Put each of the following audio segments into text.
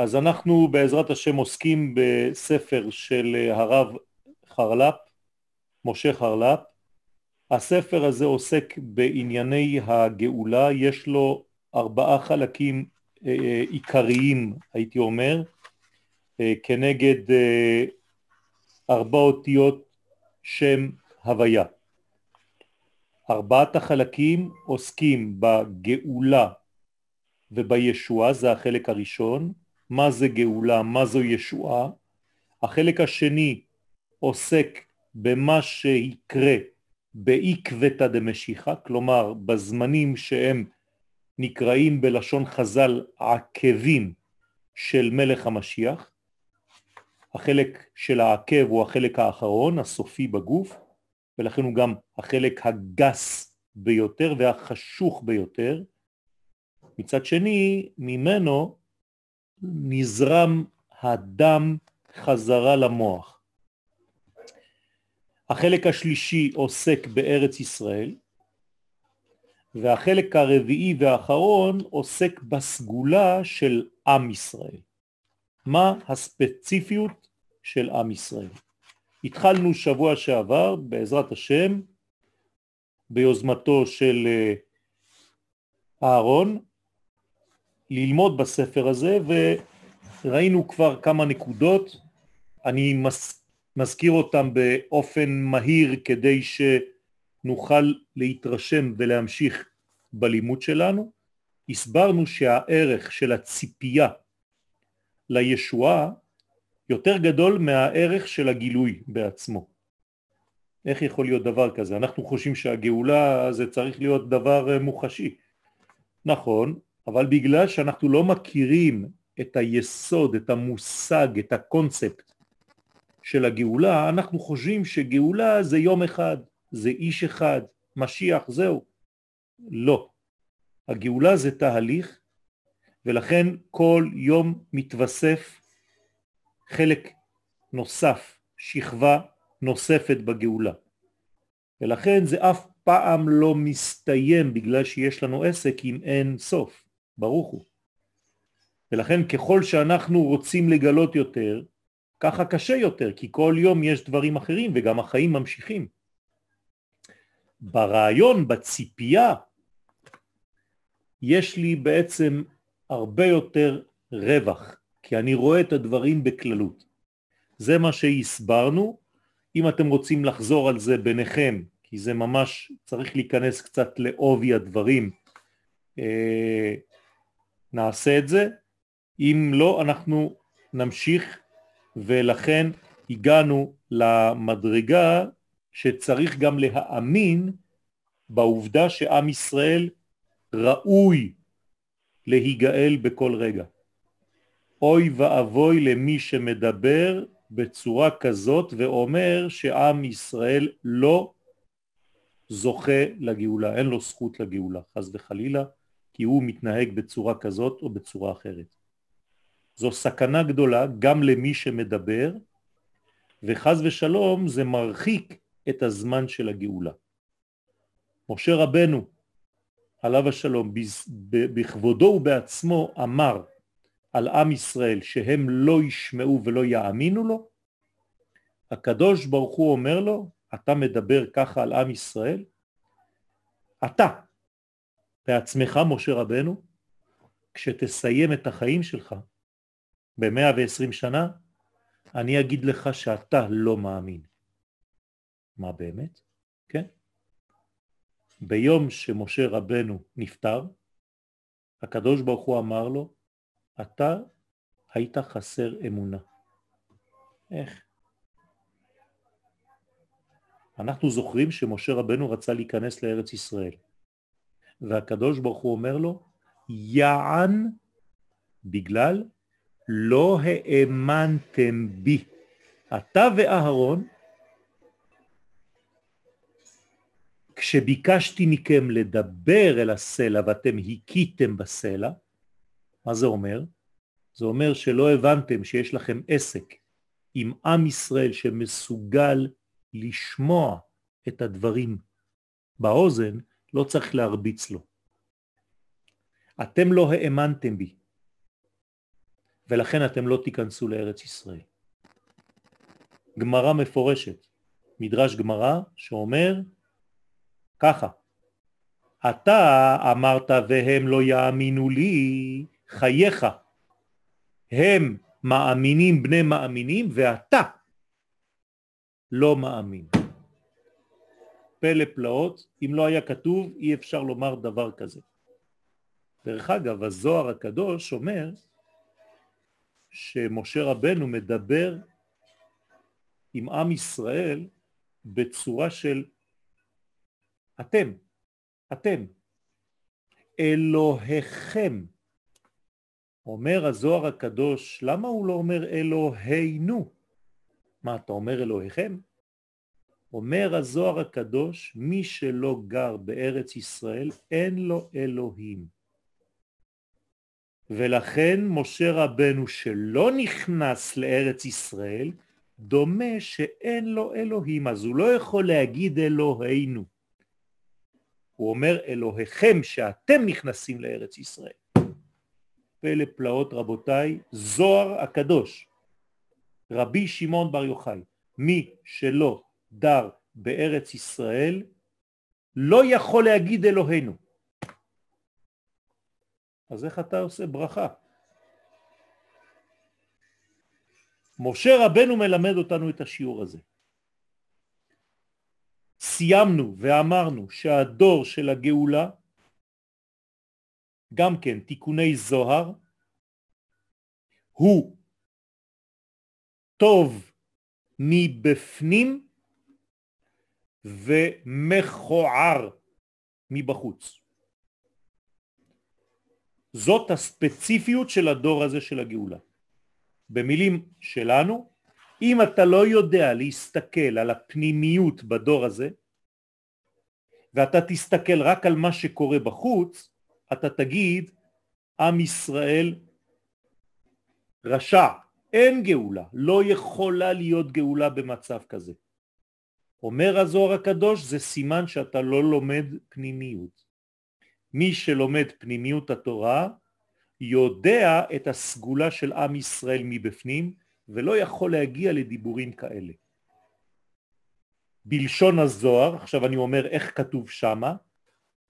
אז אנחנו בעזרת השם עוסקים בספר של הרב חרל"פ, משה חרל"פ. הספר הזה עוסק בענייני הגאולה, יש לו ארבעה חלקים אה, אה, עיקריים, הייתי אומר, אה, כנגד ארבע אותיות שם הוויה. ארבעת החלקים עוסקים בגאולה ובישועה, זה החלק הראשון, מה זה גאולה, מה זו ישועה. החלק השני עוסק במה שיקרה בעקבתא דמשיחא, כלומר בזמנים שהם נקראים בלשון חז"ל עקבים של מלך המשיח. החלק של העקב הוא החלק האחרון, הסופי בגוף, ולכן הוא גם החלק הגס ביותר והחשוך ביותר. מצד שני, ממנו נזרם הדם חזרה למוח. החלק השלישי עוסק בארץ ישראל, והחלק הרביעי והאחרון עוסק בסגולה של עם ישראל. מה הספציפיות של עם ישראל? התחלנו שבוע שעבר, בעזרת השם, ביוזמתו של אה, אהרון, ללמוד בספר הזה, וראינו כבר כמה נקודות, אני מז, מזכיר אותם באופן מהיר כדי שנוכל להתרשם ולהמשיך בלימוד שלנו. הסברנו שהערך של הציפייה לישועה יותר גדול מהערך של הגילוי בעצמו. איך יכול להיות דבר כזה? אנחנו חושבים שהגאולה זה צריך להיות דבר מוחשי. נכון, אבל בגלל שאנחנו לא מכירים את היסוד, את המושג, את הקונספט של הגאולה, אנחנו חושבים שגאולה זה יום אחד, זה איש אחד, משיח, זהו. לא. הגאולה זה תהליך, ולכן כל יום מתווסף חלק נוסף, שכבה נוספת בגאולה. ולכן זה אף פעם לא מסתיים בגלל שיש לנו עסק עם אין סוף. ברוך הוא. ולכן ככל שאנחנו רוצים לגלות יותר, ככה קשה יותר, כי כל יום יש דברים אחרים וגם החיים ממשיכים. ברעיון, בציפייה, יש לי בעצם הרבה יותר רווח, כי אני רואה את הדברים בכללות. זה מה שהסברנו, אם אתם רוצים לחזור על זה ביניכם, כי זה ממש צריך להיכנס קצת לעובי הדברים, אה, נעשה את זה, אם לא אנחנו נמשיך ולכן הגענו למדרגה שצריך גם להאמין בעובדה שעם ישראל ראוי להיגאל בכל רגע. אוי ואבוי למי שמדבר בצורה כזאת ואומר שעם ישראל לא זוכה לגאולה, אין לו זכות לגאולה, חז וחלילה, כי הוא מתנהג בצורה כזאת או בצורה אחרת. זו סכנה גדולה גם למי שמדבר, וחז ושלום זה מרחיק את הזמן של הגאולה. משה רבנו, עליו השלום, בכבודו ובעצמו אמר על עם ישראל שהם לא ישמעו ולא יאמינו לו, הקדוש ברוך הוא אומר לו, אתה מדבר ככה על עם ישראל? אתה, בעצמך, משה רבנו, כשתסיים את החיים שלך ב-120 שנה, אני אגיד לך שאתה לא מאמין. מה באמת? כן. ביום שמשה רבנו נפטר, הקדוש ברוך הוא אמר לו, אתה היית חסר אמונה. איך? אנחנו זוכרים שמשה רבנו רצה להיכנס לארץ ישראל. והקדוש ברוך הוא אומר לו, יען בגלל לא האמנתם בי. אתה ואהרון, כשביקשתי מכם לדבר אל הסלע ואתם הכיתם בסלע, מה זה אומר? זה אומר שלא הבנתם שיש לכם עסק עם עם ישראל שמסוגל לשמוע את הדברים באוזן לא צריך להרביץ לו. אתם לא האמנתם בי. ולכן אתם לא תיכנסו לארץ ישראל. גמרא מפורשת, מדרש גמרא שאומר ככה, אתה אמרת והם לא יאמינו לי, חייך, הם מאמינים בני מאמינים ואתה לא מאמין. פלא פלאות, אם לא היה כתוב אי אפשר לומר דבר כזה. דרך אגב, הזוהר הקדוש אומר שמשה רבנו מדבר עם עם ישראל בצורה של אתם, אתם, אלוהיכם. אומר הזוהר הקדוש, למה הוא לא אומר אלוהינו? מה, אתה אומר אלוהיכם? אומר הזוהר הקדוש, מי שלא גר בארץ ישראל אין לו אלוהים. ולכן משה רבנו שלא נכנס לארץ ישראל, דומה שאין לו אלוהים, אז הוא לא יכול להגיד אלוהינו. הוא אומר אלוהיכם שאתם נכנסים לארץ ישראל. פלא פלאות רבותיי, זוהר הקדוש, רבי שמעון בר יוחאי, מי שלא דר בארץ ישראל לא יכול להגיד אלוהינו. אז איך אתה עושה ברכה? משה רבנו מלמד אותנו את השיעור הזה. סיימנו ואמרנו שהדור של הגאולה, גם כן תיקוני זוהר, הוא טוב מבפנים ומכוער מבחוץ. זאת הספציפיות של הדור הזה של הגאולה. במילים שלנו, אם אתה לא יודע להסתכל על הפנימיות בדור הזה, ואתה תסתכל רק על מה שקורה בחוץ, אתה תגיד, עם ישראל רשע, אין גאולה, לא יכולה להיות גאולה במצב כזה. אומר הזוהר הקדוש, זה סימן שאתה לא לומד פנימיות. מי שלומד פנימיות התורה, יודע את הסגולה של עם ישראל מבפנים, ולא יכול להגיע לדיבורים כאלה. בלשון הזוהר, עכשיו אני אומר איך כתוב שמה,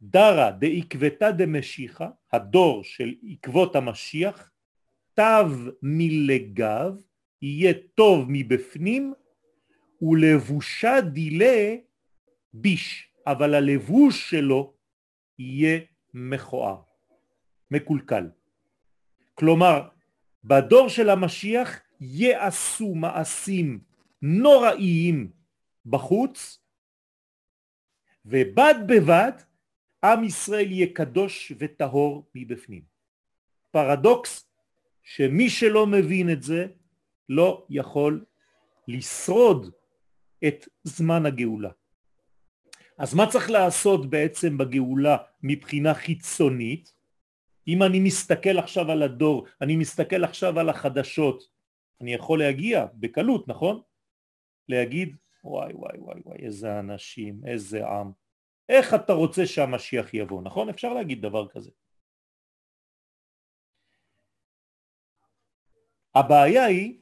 דרה דעקבתא דמשיחא, הדור של עקבות המשיח, תו מלגב, יהיה טוב מבפנים, ולבושה דילה ביש, אבל הלבוש שלו יהיה מכוער, מקולקל. כלומר, בדור של המשיח יעשו מעשים נוראיים בחוץ, ובד בבד עם ישראל יהיה קדוש וטהור מבפנים. פרדוקס שמי שלא מבין את זה לא יכול לשרוד את זמן הגאולה. אז מה צריך לעשות בעצם בגאולה מבחינה חיצונית? אם אני מסתכל עכשיו על הדור, אני מסתכל עכשיו על החדשות, אני יכול להגיע בקלות, נכון? להגיד, וואי וואי וואי וואי, איזה אנשים, איזה עם, איך אתה רוצה שהמשיח יבוא, נכון? אפשר להגיד דבר כזה. הבעיה היא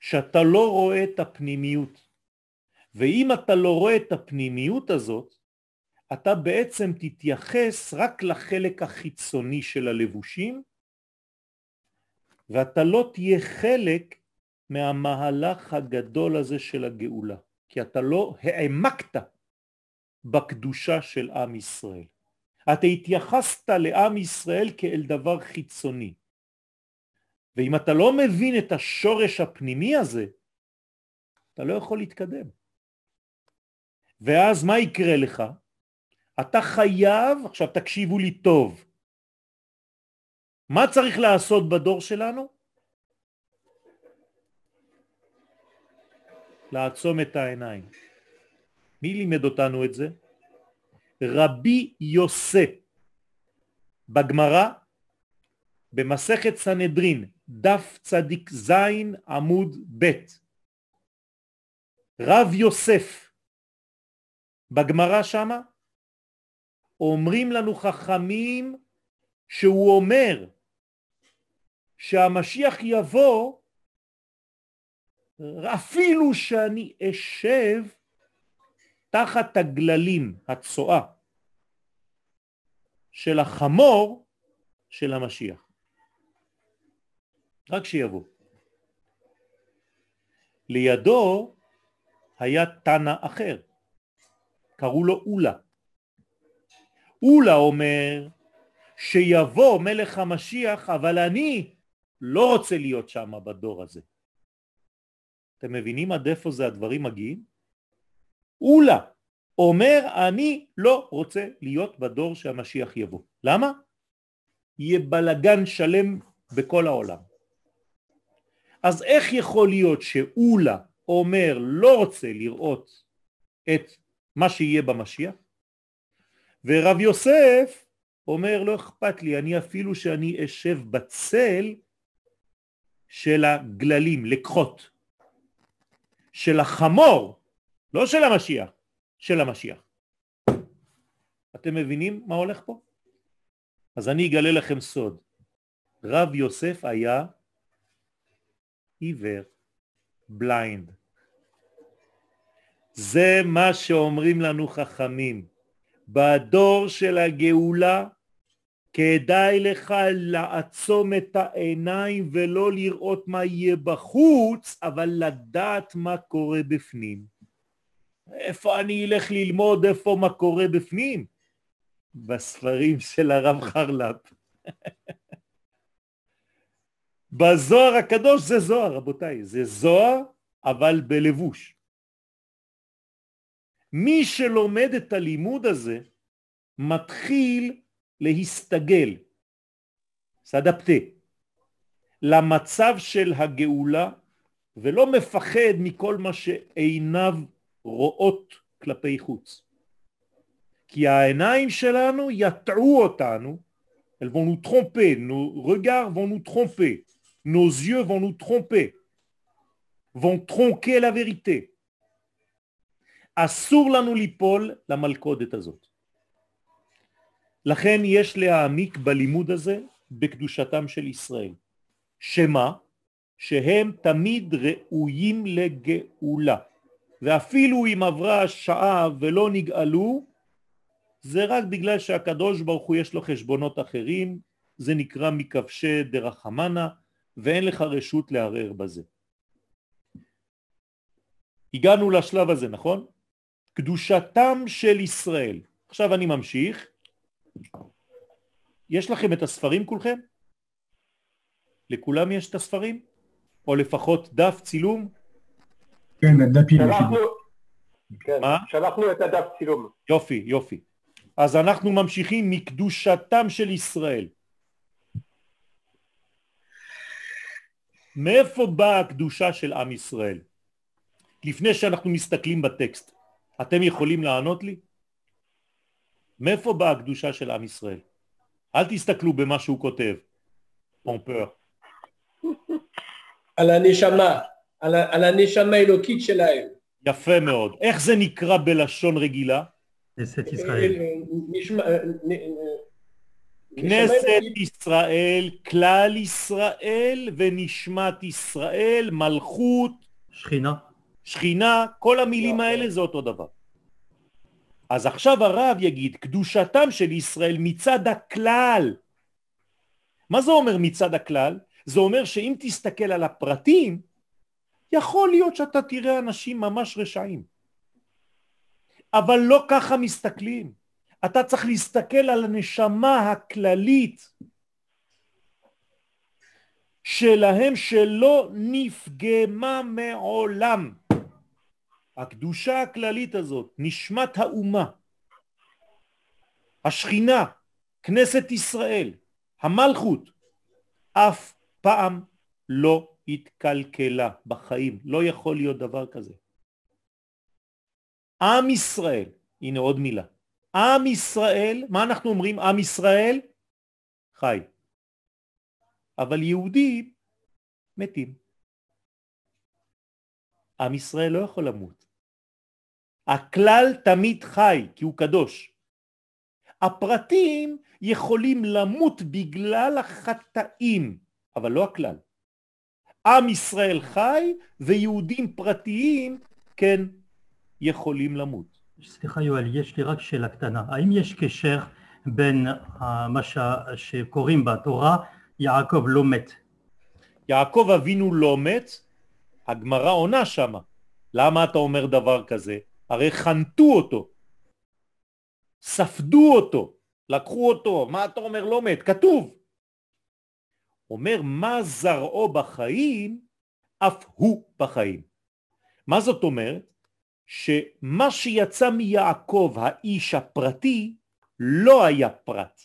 שאתה לא רואה את הפנימיות, ואם אתה לא רואה את הפנימיות הזאת, אתה בעצם תתייחס רק לחלק החיצוני של הלבושים, ואתה לא תהיה חלק מהמהלך הגדול הזה של הגאולה, כי אתה לא העמקת בקדושה של עם ישראל. אתה התייחסת לעם ישראל כאל דבר חיצוני. ואם אתה לא מבין את השורש הפנימי הזה, אתה לא יכול להתקדם. ואז מה יקרה לך? אתה חייב, עכשיו תקשיבו לי טוב, מה צריך לעשות בדור שלנו? לעצום את העיניים. מי לימד אותנו את זה? רבי יוסף בגמרא במסכת סנהדרין דף צדיק זין עמוד ב' רב יוסף בגמרא שמה אומרים לנו חכמים שהוא אומר שהמשיח יבוא אפילו שאני אשב תחת הגללים, הצואה, של החמור של המשיח. רק שיבוא. לידו היה תנא אחר, קראו לו אולה. אולה אומר שיבוא מלך המשיח אבל אני לא רוצה להיות שם בדור הזה. אתם מבינים עד איפה זה הדברים מגיעים? אולה אומר אני לא רוצה להיות בדור שהמשיח יבוא. למה? יהיה בלגן שלם בכל העולם. אז איך יכול להיות שאולה אומר לא רוצה לראות את מה שיהיה במשיח ורב יוסף אומר לא אכפת לי אני אפילו שאני אשב בצל של הגללים, לקחות, של החמור, לא של המשיח, של המשיח. אתם מבינים מה הולך פה? אז אני אגלה לכם סוד. רב יוסף היה עיוור, בליינד. זה מה שאומרים לנו חכמים. בדור של הגאולה כדאי לך לעצום את העיניים ולא לראות מה יהיה בחוץ, אבל לדעת מה קורה בפנים. איפה אני אלך ללמוד איפה מה קורה בפנים? בספרים של הרב חרל"פ. בזוהר הקדוש זה זוהר, רבותיי, זה זוהר אבל בלבוש. מי שלומד את הלימוד הזה מתחיל להסתגל, סדפתה, למצב של הגאולה ולא מפחד מכל מה שעיניו רואות כלפי חוץ. כי העיניים שלנו יטעו אותנו, elles vont nous tromper, nos regards vont nous tromper, nos yeux vont nous tromper, vont tronquer la vérité. אסור לנו ליפול למלכודת הזאת. לכן יש להעמיק בלימוד הזה בקדושתם של ישראל. שמה? שהם תמיד ראויים לגאולה. ואפילו אם עברה שעה ולא נגאלו, זה רק בגלל שהקדוש ברוך הוא יש לו חשבונות אחרים, זה נקרא מכבשי דרחמנה, ואין לך רשות לערער בזה. הגענו לשלב הזה, נכון? קדושתם של ישראל. עכשיו אני ממשיך. יש לכם את הספרים כולכם? לכולם יש את הספרים? או לפחות דף צילום? כן, הדפים. כן, שלחנו את הדף צילום. יופי, יופי. אז אנחנו ממשיכים מקדושתם של ישראל. מאיפה באה הקדושה של עם ישראל? לפני שאנחנו מסתכלים בטקסט, אתם יכולים לענות לי? מאיפה באה הקדושה של עם ישראל? אל תסתכלו במה שהוא כותב, פומפר. על הנשמה, על, על הנשמה האלוקית שלהם. יפה מאוד. איך זה נקרא בלשון רגילה? כנסת ישראל. כנסת ישראל, כלל ישראל ונשמת ישראל, מלכות, שכינה. שכינה, כל המילים האלה זה אותו דבר. אז עכשיו הרב יגיד קדושתם של ישראל מצד הכלל. מה זה אומר מצד הכלל? זה אומר שאם תסתכל על הפרטים, יכול להיות שאתה תראה אנשים ממש רשעים. אבל לא ככה מסתכלים. אתה צריך להסתכל על הנשמה הכללית שלהם שלא נפגמה מעולם. הקדושה הכללית הזאת, נשמת האומה, השכינה, כנסת ישראל, המלכות, אף פעם לא התקלקלה בחיים, לא יכול להיות דבר כזה. עם ישראל, הנה עוד מילה, עם ישראל, מה אנחנו אומרים? עם ישראל חי, אבל יהודים מתים. עם ישראל לא יכול למות. הכלל תמיד חי כי הוא קדוש. הפרטים יכולים למות בגלל החטאים, אבל לא הכלל. עם ישראל חי ויהודים פרטיים כן יכולים למות. סליחה יואל, יש לי רק שאלה קטנה. האם יש קשר בין מה שקוראים בתורה יעקב לא מת? יעקב אבינו לא מת, הגמרא עונה שמה. למה אתה אומר דבר כזה? הרי חנתו אותו, ספדו אותו, לקחו אותו, מה אתה אומר לא מת? כתוב. אומר מה זרעו בחיים, אף הוא בחיים. מה זאת אומרת? שמה שיצא מיעקב האיש הפרטי לא היה פרט.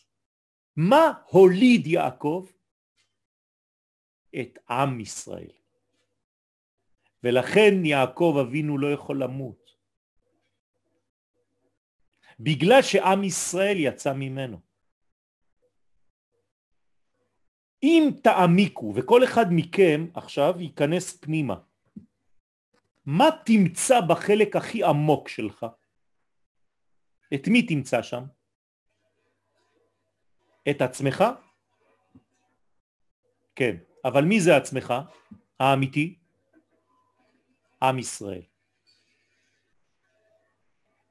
מה הוליד יעקב? את עם ישראל. ולכן יעקב אבינו לא יכול למות. בגלל שעם ישראל יצא ממנו. אם תעמיקו, וכל אחד מכם עכשיו ייכנס פנימה, מה תמצא בחלק הכי עמוק שלך? את מי תמצא שם? את עצמך? כן, אבל מי זה עצמך האמיתי? עם ישראל.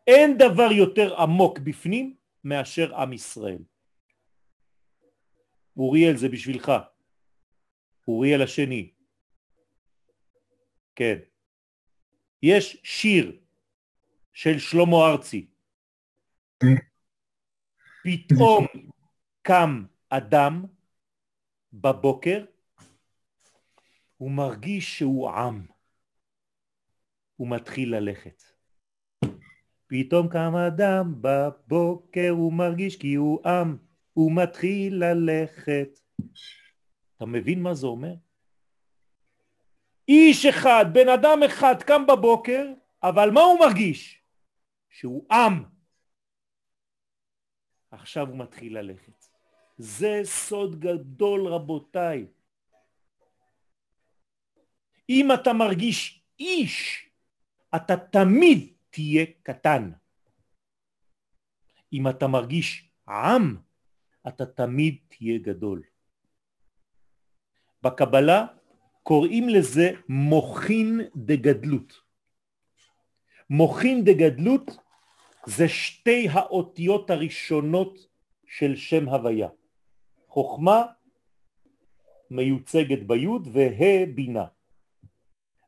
אין דבר יותר עמוק בפנים מאשר עם ישראל. אוריאל זה בשבילך. אוריאל השני. כן. יש שיר של שלמה ארצי. פתאום קם אדם בבוקר, הוא מרגיש שהוא עם. הוא מתחיל ללכת. פתאום קם אדם בבוקר, הוא מרגיש כי הוא עם, הוא מתחיל ללכת. אתה מבין מה זה אומר? איש אחד, בן אדם אחד קם בבוקר, אבל מה הוא מרגיש? שהוא עם. עכשיו הוא מתחיל ללכת. זה סוד גדול רבותיי. אם אתה מרגיש איש, אתה תמיד תהיה קטן. אם אתה מרגיש עם, אתה תמיד תהיה גדול. בקבלה קוראים לזה מוכין דגדלות. מוכין דגדלות זה שתי האותיות הראשונות של שם הוויה. חוכמה מיוצגת ביוד וה' בינה.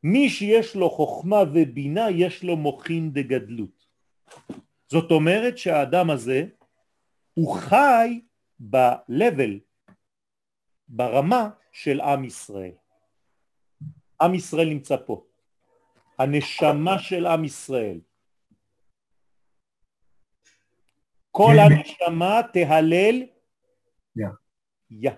מי שיש לו חוכמה ובינה יש לו מוכין דגדלות. זאת אומרת שהאדם הזה הוא חי ב-level, ברמה של עם ישראל. עם ישראל נמצא פה. הנשמה של עם ישראל. כל הנשמה תהלל יא. יא.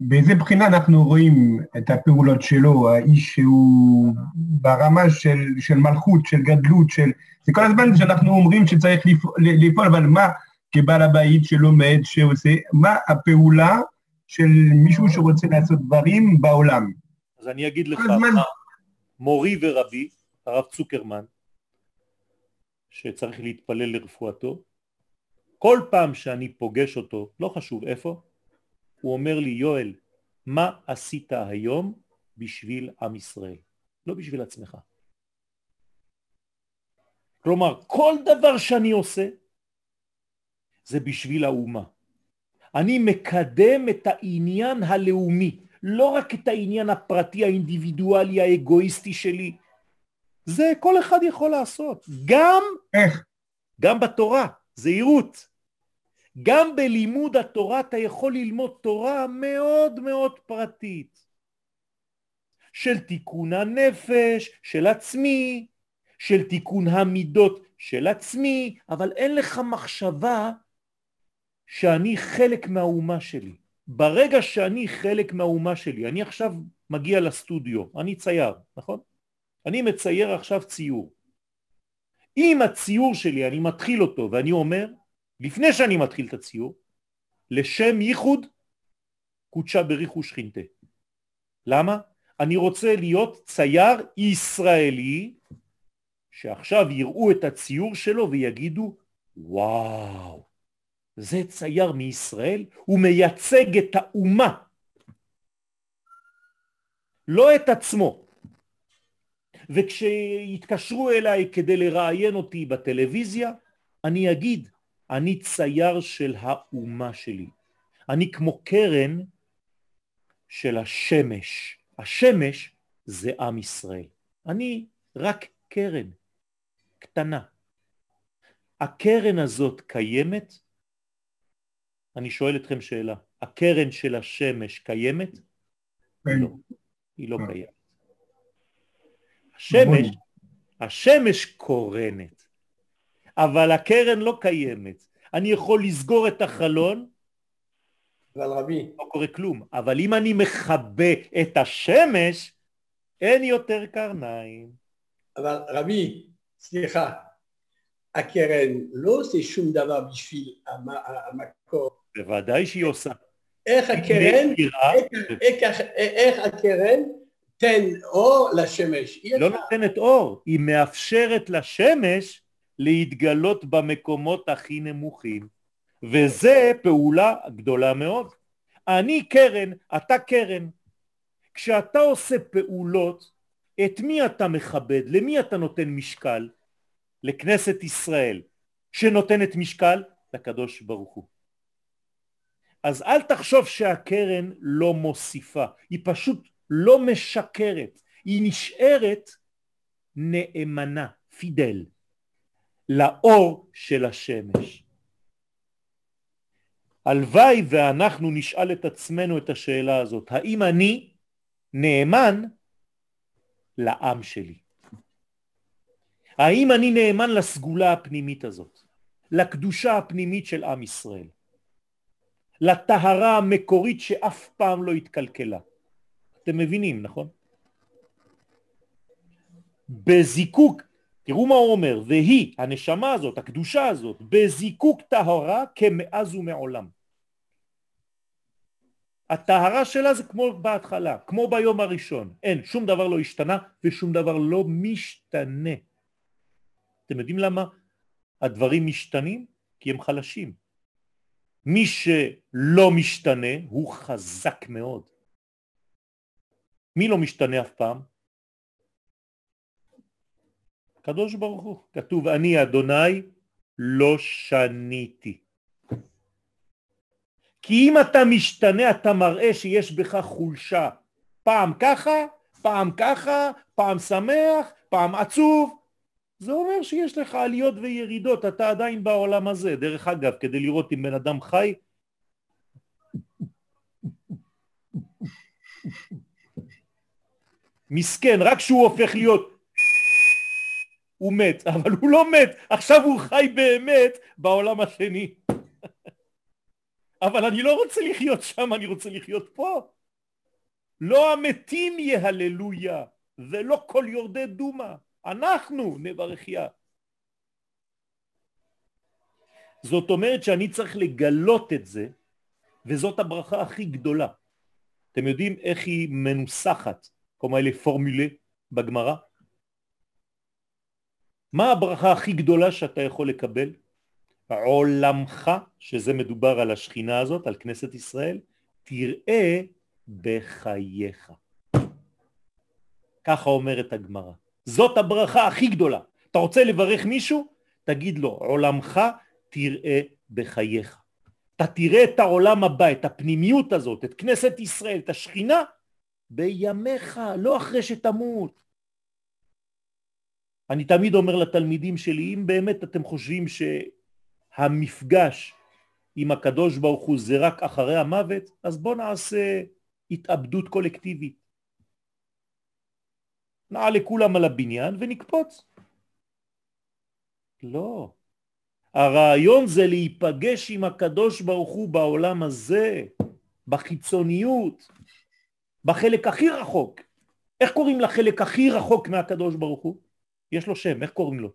באיזה בחינה אנחנו רואים את הפעולות שלו, האיש שהוא ברמה של, של מלכות, של גדלות, של... זה כל הזמן שאנחנו אומרים שצריך לפעול, אבל מה כבעל הבית שלומד, שעושה, מה הפעולה של מישהו שרוצה לעשות דברים בעולם? אז אני אגיד לך, הזמן... מורי ורבי, הרב צוקרמן, שצריך להתפלל לרפואתו, כל פעם שאני פוגש אותו, לא חשוב איפה, הוא אומר לי, יואל, מה עשית היום בשביל עם ישראל? לא בשביל עצמך. כלומר, כל דבר שאני עושה זה בשביל האומה. אני מקדם את העניין הלאומי, לא רק את העניין הפרטי האינדיבידואלי האגואיסטי שלי. זה כל אחד יכול לעשות, גם, איך? גם בתורה, זהירות. גם בלימוד התורה אתה יכול ללמוד תורה מאוד מאוד פרטית של תיקון הנפש, של עצמי, של תיקון המידות של עצמי, אבל אין לך מחשבה שאני חלק מהאומה שלי. ברגע שאני חלק מהאומה שלי, אני עכשיו מגיע לסטודיו, אני צייר, נכון? אני מצייר עכשיו ציור. אם הציור שלי, אני מתחיל אותו ואני אומר, לפני שאני מתחיל את הציור, לשם ייחוד קודשה בריחו שכינתה. למה? אני רוצה להיות צייר ישראלי שעכשיו יראו את הציור שלו ויגידו וואו, זה צייר מישראל, הוא מייצג את האומה, לא את עצמו. וכשיתקשרו אליי כדי לראיין אותי בטלוויזיה, אני אגיד, אני צייר של האומה שלי. אני כמו קרן של השמש. השמש זה עם ישראל. אני רק קרן, קטנה. הקרן הזאת קיימת? אני שואל אתכם שאלה. הקרן של השמש קיימת? כן. לא, היא לא אה. קיימת. השמש, השמש קורנת, אבל הקרן לא קיימת. אני יכול לסגור את החלון, אבל רבי, לא קורה כלום, אבל אם אני מכבה את השמש, אין יותר קרניים. אבל רבי, סליחה, הקרן לא עושה שום דבר בשביל המ- המקור. בוודאי שהיא עושה. איך הקרן, איך, הקרן תן אור לשמש? אי לא. נותנת אור, היא מאפשרת לשמש להתגלות במקומות הכי נמוכים, וזה פעולה גדולה מאוד. אני קרן, אתה קרן. כשאתה עושה פעולות, את מי אתה מכבד? למי אתה נותן משקל? לכנסת ישראל, שנותנת משקל לקדוש ברוך הוא. אז אל תחשוב שהקרן לא מוסיפה, היא פשוט לא משקרת, היא נשארת נאמנה, פידל, לאור של השמש. הלוואי ואנחנו נשאל את עצמנו את השאלה הזאת, האם אני נאמן לעם שלי? האם אני נאמן לסגולה הפנימית הזאת, לקדושה הפנימית של עם ישראל, לטהרה המקורית שאף פעם לא התקלקלה? אתם מבינים, נכון? בזיקוק, תראו מה הוא אומר, והיא, הנשמה הזאת, הקדושה הזאת, בזיקוק טהרה כמאז ומעולם. הטהרה שלה זה כמו בהתחלה, כמו ביום הראשון, אין, שום דבר לא השתנה ושום דבר לא משתנה. אתם יודעים למה הדברים משתנים? כי הם חלשים. מי שלא משתנה הוא חזק מאוד. מי לא משתנה אף פעם? קדוש ברוך הוא. כתוב אני אדוני לא שניתי. כי אם אתה משתנה אתה מראה שיש בך חולשה. פעם ככה, פעם ככה, פעם שמח, פעם עצוב. זה אומר שיש לך עליות וירידות, אתה עדיין בעולם הזה. דרך אגב, כדי לראות אם בן אדם חי, מסכן, רק כשהוא הופך להיות הוא מת, אבל הוא לא מת, עכשיו הוא חי באמת בעולם השני. אבל אני לא רוצה לחיות שם, אני רוצה לחיות פה. לא המתים יהללויה, ולא כל יורדי דומה, אנחנו נברכיה. זאת אומרת שאני צריך לגלות את זה, וזאת הברכה הכי גדולה. אתם יודעים איך היא מנוסחת, כמו אלה פורמולה בגמרא? מה הברכה הכי גדולה שאתה יכול לקבל? עולמך, שזה מדובר על השכינה הזאת, על כנסת ישראל, תראה בחייך. ככה אומרת הגמרא. זאת הברכה הכי גדולה. אתה רוצה לברך מישהו? תגיד לו, עולמך תראה בחייך. אתה תראה את העולם הבא, את הפנימיות הזאת, את כנסת ישראל, את השכינה, בימיך, לא אחרי שתמות. אני תמיד אומר לתלמידים שלי, אם באמת אתם חושבים שהמפגש עם הקדוש ברוך הוא זה רק אחרי המוות, אז בואו נעשה התאבדות קולקטיבית. נעלה כולם על הבניין ונקפוץ. לא. הרעיון זה להיפגש עם הקדוש ברוך הוא בעולם הזה, בחיצוניות, בחלק הכי רחוק. איך קוראים לחלק הכי רחוק מהקדוש ברוך הוא? יש לו שם, איך קוראים לו?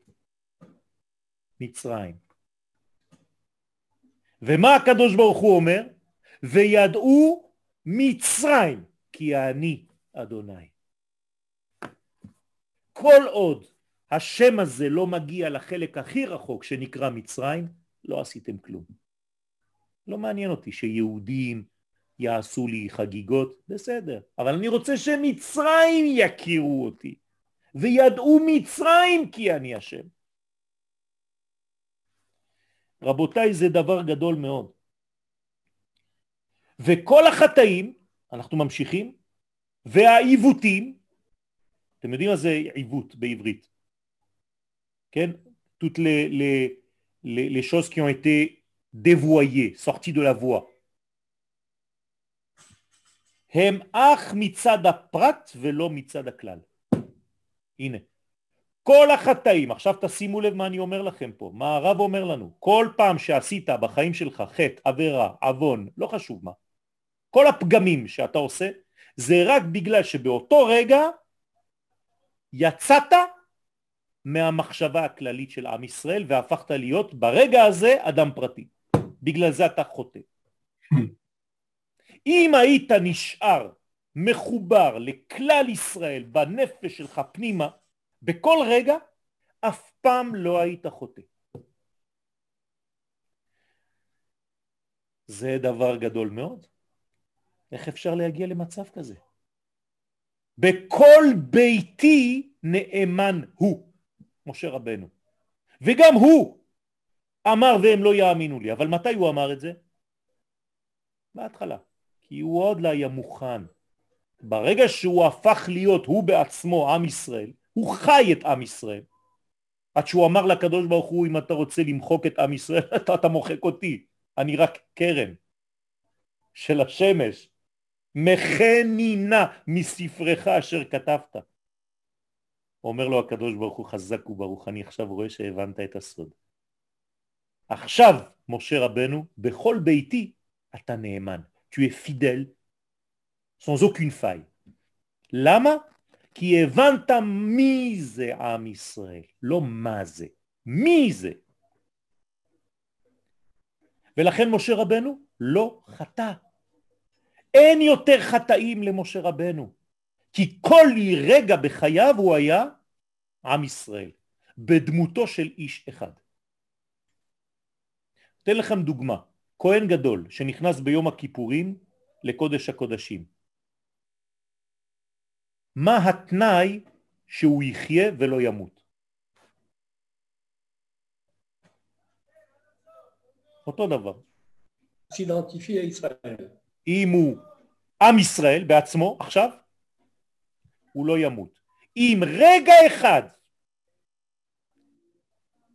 מצרים. ומה הקדוש ברוך הוא אומר? וידעו מצרים כי אני אדוני. כל עוד השם הזה לא מגיע לחלק הכי רחוק שנקרא מצרים, לא עשיתם כלום. לא מעניין אותי שיהודים יעשו לי חגיגות, בסדר, אבל אני רוצה שמצרים יכירו אותי, וידעו מצרים כי אני השם. רבותיי, זה דבר גדול מאוד. וכל החטאים, אנחנו ממשיכים, והעיוותים, אתם יודעים מה זה עיוות בעברית, כן? toutes les, les, les, les choses qui ont été dévoyées, sorties de la voie. הם אך מצד הפרט ולא מצד הכלל. הנה, כל החטאים, עכשיו תשימו לב מה אני אומר לכם פה, מה הרב אומר לנו, כל פעם שעשית בחיים שלך חטא, עבירה, עוון, לא חשוב מה, כל הפגמים שאתה עושה, זה רק בגלל שבאותו רגע יצאת מהמחשבה הכללית של עם ישראל והפכת להיות ברגע הזה אדם פרטי. בגלל זה אתה חוטא. אם היית נשאר מחובר לכלל ישראל בנפש שלך פנימה בכל רגע, אף פעם לא היית חוטא. זה דבר גדול מאוד. איך אפשר להגיע למצב כזה? בכל ביתי נאמן הוא. משה רבנו. וגם הוא אמר והם לא יאמינו לי, אבל מתי הוא אמר את זה? בהתחלה, כי הוא עוד לא היה מוכן. ברגע שהוא הפך להיות הוא בעצמו עם ישראל, הוא חי את עם ישראל. עד שהוא אמר לקדוש ברוך הוא אם אתה רוצה למחוק את עם ישראל אתה, אתה מוחק אותי, אני רק קרן של השמש, מחנינה מספרך אשר כתבת. אומר לו הקדוש ברוך הוא חזק וברוך, אני עכשיו רואה שהבנת את הסוד. עכשיו, משה רבנו, בכל ביתי אתה נאמן. Tu es fidèle sans aucune faille. למה? כי הבנת מי זה עם ישראל, לא מה זה, מי זה. ולכן משה רבנו לא חטא. אין יותר חטאים למשה רבנו. כי כל רגע בחייו הוא היה עם ישראל, בדמותו של איש אחד. אתן לכם דוגמה, כהן גדול שנכנס ביום הכיפורים לקודש הקודשים. מה התנאי שהוא יחיה ולא ימות? אותו דבר. אם הוא עם ישראל בעצמו עכשיו, הוא לא ימות. אם רגע אחד,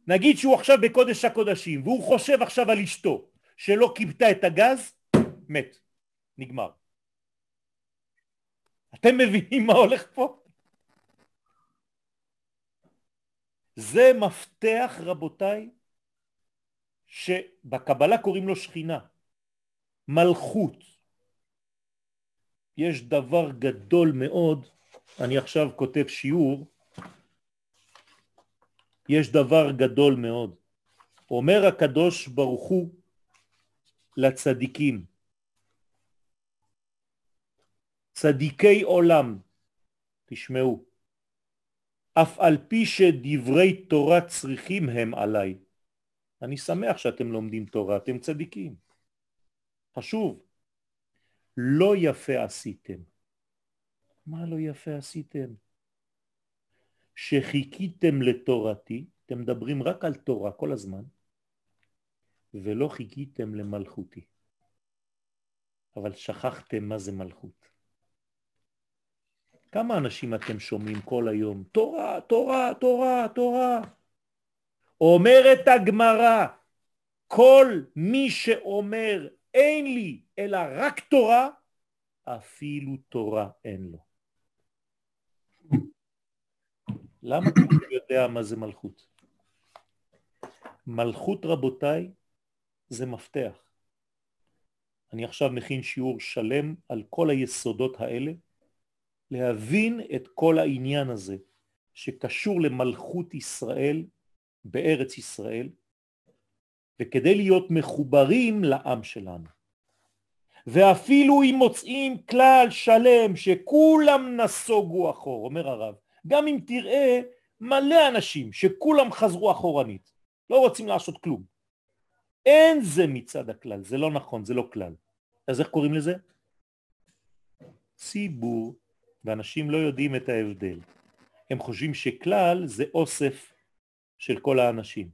נגיד שהוא עכשיו בקודש הקודשים והוא חושב עכשיו על אשתו שלא קיבתה את הגז, מת, נגמר. אתם מבינים מה הולך פה? זה מפתח רבותיי שבקבלה קוראים לו שכינה, מלכות. יש דבר גדול מאוד אני עכשיו כותב שיעור, יש דבר גדול מאוד. אומר הקדוש ברוך הוא לצדיקים, צדיקי עולם, תשמעו, אף על פי שדברי תורה צריכים הם עליי. אני שמח שאתם לומדים תורה, אתם צדיקים. חשוב. לא יפה עשיתם. מה לא יפה עשיתם? שחיכיתם לתורתי, אתם מדברים רק על תורה כל הזמן, ולא חיכיתם למלכותי. אבל שכחתם מה זה מלכות. כמה אנשים אתם שומעים כל היום? תורה, תורה, תורה, תורה. אומרת הגמרא, כל מי שאומר אין לי אלא רק תורה, אפילו תורה אין לו. למה אתה יודע מה זה מלכות? מלכות רבותיי זה מפתח. אני עכשיו מכין שיעור שלם על כל היסודות האלה, להבין את כל העניין הזה שקשור למלכות ישראל בארץ ישראל, וכדי להיות מחוברים לעם שלנו. ואפילו אם מוצאים כלל שלם שכולם נסוגו אחור, אומר הרב, גם אם תראה מלא אנשים שכולם חזרו אחורנית, לא רוצים לעשות כלום. אין זה מצד הכלל, זה לא נכון, זה לא כלל. אז איך קוראים לזה? ציבור, ואנשים לא יודעים את ההבדל. הם חושבים שכלל זה אוסף של כל האנשים.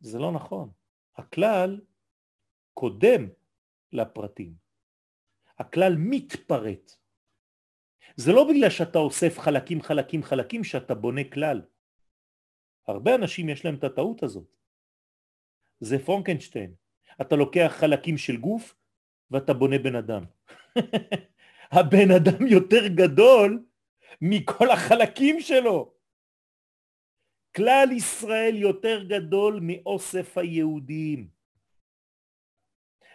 זה לא נכון. הכלל קודם לפרטים. הכלל מתפרט. זה לא בגלל שאתה אוסף חלקים חלקים חלקים שאתה בונה כלל. הרבה אנשים יש להם את הטעות הזאת. זה פרונקנשטיין. אתה לוקח חלקים של גוף ואתה בונה בן אדם. הבן אדם יותר גדול מכל החלקים שלו. כלל ישראל יותר גדול מאוסף היהודים.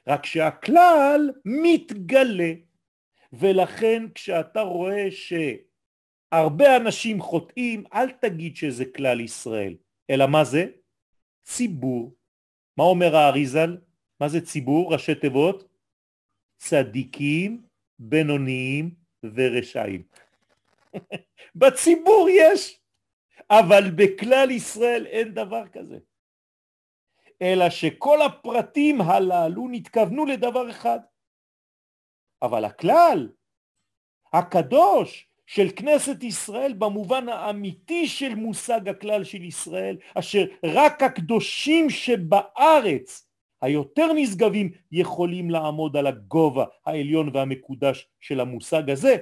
רק שהכלל מתגלה, ולכן כשאתה רואה שהרבה אנשים חוטאים, אל תגיד שזה כלל ישראל, אלא מה זה? ציבור. מה אומר האריזל? מה זה ציבור? ראשי תיבות? צדיקים, בינוניים ורשעים. בציבור יש, אבל בכלל ישראל אין דבר כזה. אלא שכל הפרטים הללו נתכוונו לדבר אחד. אבל הכלל, הקדוש של כנסת ישראל במובן האמיתי של מושג הכלל של ישראל, אשר רק הקדושים שבארץ היותר נשגבים יכולים לעמוד על הגובה העליון והמקודש של המושג הזה,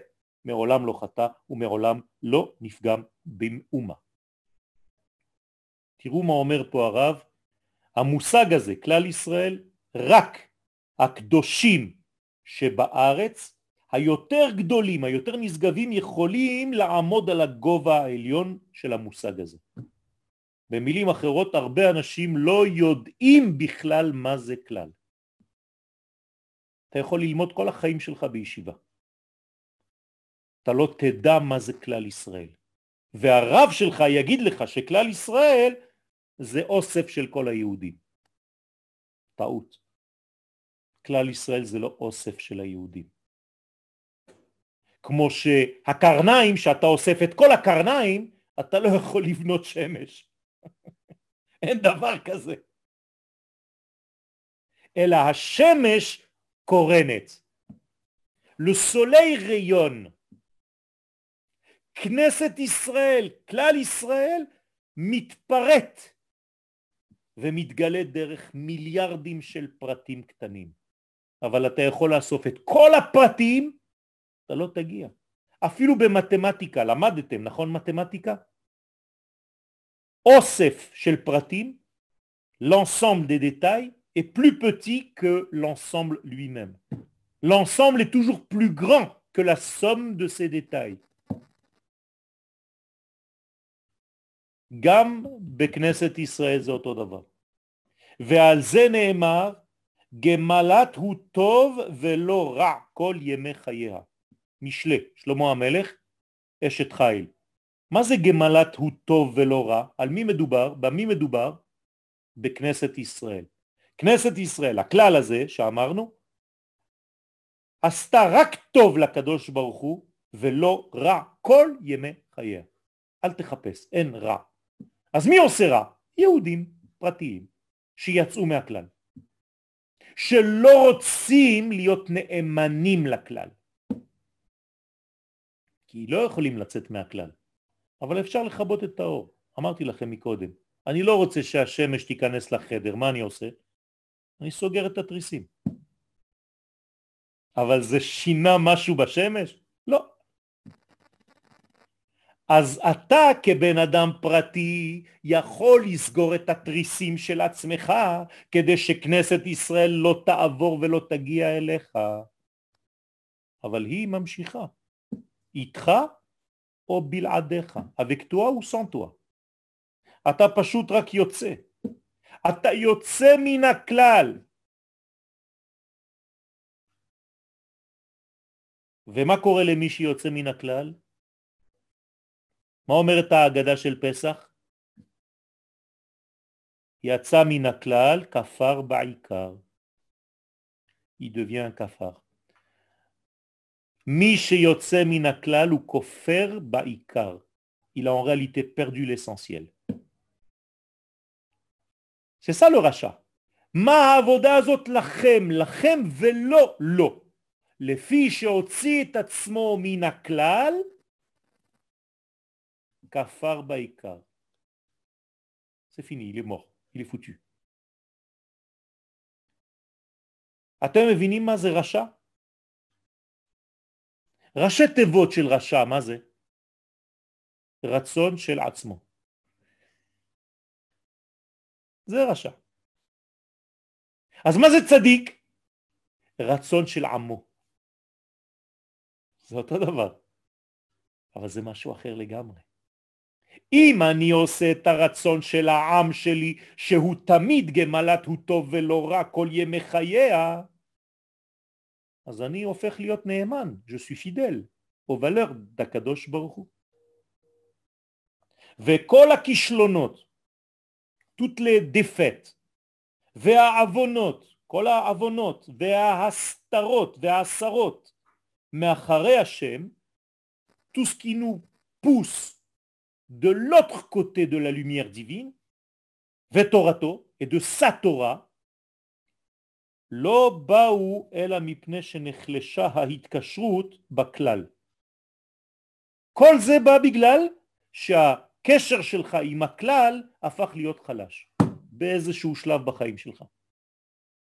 מעולם לא חטא ומעולם לא נפגם במאומה. תראו מה אומר פה הרב, המושג הזה, כלל ישראל, רק הקדושים שבארץ, היותר גדולים, היותר נשגבים, יכולים לעמוד על הגובה העליון של המושג הזה. במילים אחרות, הרבה אנשים לא יודעים בכלל מה זה כלל. אתה יכול ללמוד כל החיים שלך בישיבה. אתה לא תדע מה זה כלל ישראל. והרב שלך יגיד לך שכלל ישראל זה אוסף של כל היהודים. טעות. כלל ישראל זה לא אוסף של היהודים. כמו שהקרניים, שאתה אוסף את כל הקרניים, אתה לא יכול לבנות שמש. אין דבר כזה. אלא השמש קורנת. Soleil rayonne. כנסת ישראל, כלל ישראל, מתפרט ומתגלה דרך מיליארדים של פרטים קטנים. אבל אתה יכול לאסוף את כל הפרטים, אתה לא תגיע. אפילו במתמטיקה, למדתם, נכון מתמטיקה? אוסף של פרטים, l'ensemble des détails est plus petit que l'ensemble lui-même. L'ensemble est toujours plus grand que la somme de ces détails. גם בכנסת ישראל זה אותו דבר. ועל זה נאמר, גמלת הוא טוב ולא רע כל ימי חייה. משלה, שלמה המלך, אשת חיל. מה זה גמלת הוא טוב ולא רע? על מי מדובר? במי מדובר? בכנסת ישראל. כנסת ישראל, הכלל הזה שאמרנו, עשתה רק טוב לקדוש ברוך הוא ולא רע כל ימי חייה. אל תחפש, אין רע. אז מי עושה רע? יהודים פרטיים שיצאו מהכלל. שלא רוצים להיות נאמנים לכלל. כי לא יכולים לצאת מהכלל. אבל אפשר לכבות את האור. אמרתי לכם מקודם, אני לא רוצה שהשמש תיכנס לחדר, מה אני עושה? אני סוגר את התריסים. אבל זה שינה משהו בשמש? לא. אז אתה כבן אדם פרטי יכול לסגור את התריסים של עצמך כדי שכנסת ישראל לא תעבור ולא תגיע אליך. אבל היא ממשיכה. איתך. Avec toi ou sans toi. אתה פשוט רק יוצא. אתה יוצא מן הכלל. ומה קורה למי שיוצא מן הכלל? מה אומרת ההגדה של פסח? יצא מן הכלל, כפר בעיקר. היא devient כפר. מי שיוצא מן הכלל הוא כופר בעיקר. Il a en réalité perdu l'essentiel. C'est ça le rachat. מה העבודה הזאת לכם, לכם ולא לא. לפי שהוציא את עצמו מן הכלל, כפר בעיקר. C'est fini, il est mort, il est foutu. אתם מבינים מה זה רשע? ראשי תיבות של רשע, מה זה? רצון של עצמו. זה רשע. אז מה זה צדיק? רצון של עמו. זה אותו דבר, אבל זה משהו אחר לגמרי. אם אני עושה את הרצון של העם שלי, שהוא תמיד גמלת הוא טוב ולא רע כל ימי חייה, אז אני הופך להיות נאמן, je suis fidèle, au valeur d'הקדוש ברוך הוא. וכל הכישלונות, toutes les défaites, והעוונות, כל העוונות וההסתרות וההסרות מאחרי השם, tout ce qui nous pousse de l'autre côté de la lumière divine, ותורתו, et de sa Torah, לא באו אלא מפני שנחלשה ההתקשרות בכלל. כל זה בא בגלל שהקשר שלך עם הכלל הפך להיות חלש באיזשהו שלב בחיים שלך.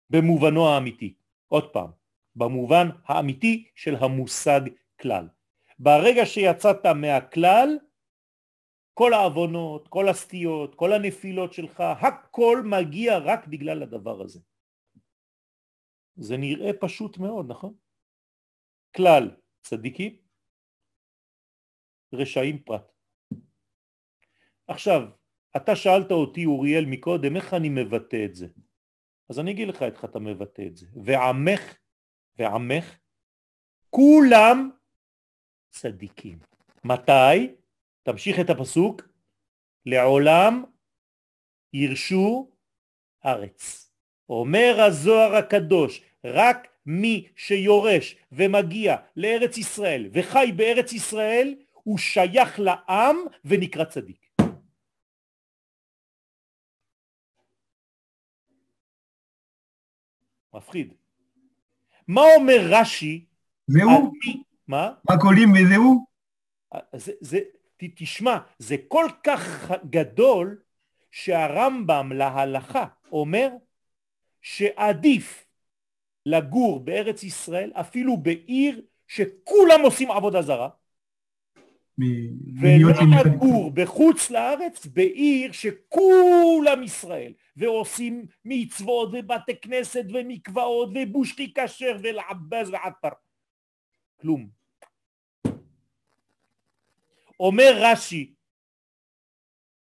במובנו האמיתי. עוד פעם, במובן האמיתי של המושג כלל. ברגע שיצאת מהכלל, כל העוונות, כל הסטיות, כל הנפילות שלך, הכל מגיע רק בגלל הדבר הזה. זה נראה פשוט מאוד, נכון? כלל צדיקים, רשעים פרט. עכשיו, אתה שאלת אותי אוריאל מקודם איך אני מבטא את זה. אז אני אגיד לך איך אתה מבטא את זה. ועמך, ועמך, כולם צדיקים. מתי? תמשיך את הפסוק, לעולם ירשו ארץ. אומר הזוהר הקדוש, רק מי שיורש ומגיע לארץ ישראל וחי בארץ ישראל, הוא שייך לעם ונקרא צדיק. מפחיד. מה אומר רש"י? זהו? מה? רק עולים וזהו? זה, זה, תשמע, זה כל כך גדול שהרמב"ם להלכה אומר שעדיף לגור בארץ ישראל אפילו בעיר שכולם עושים עבודה זרה ולא לגור בחוץ לארץ בעיר שכולם ישראל ועושים מצוות ובתי כנסת ומקוואות ובושתי כשר ולעבז ועטר. כלום. אומר רש"י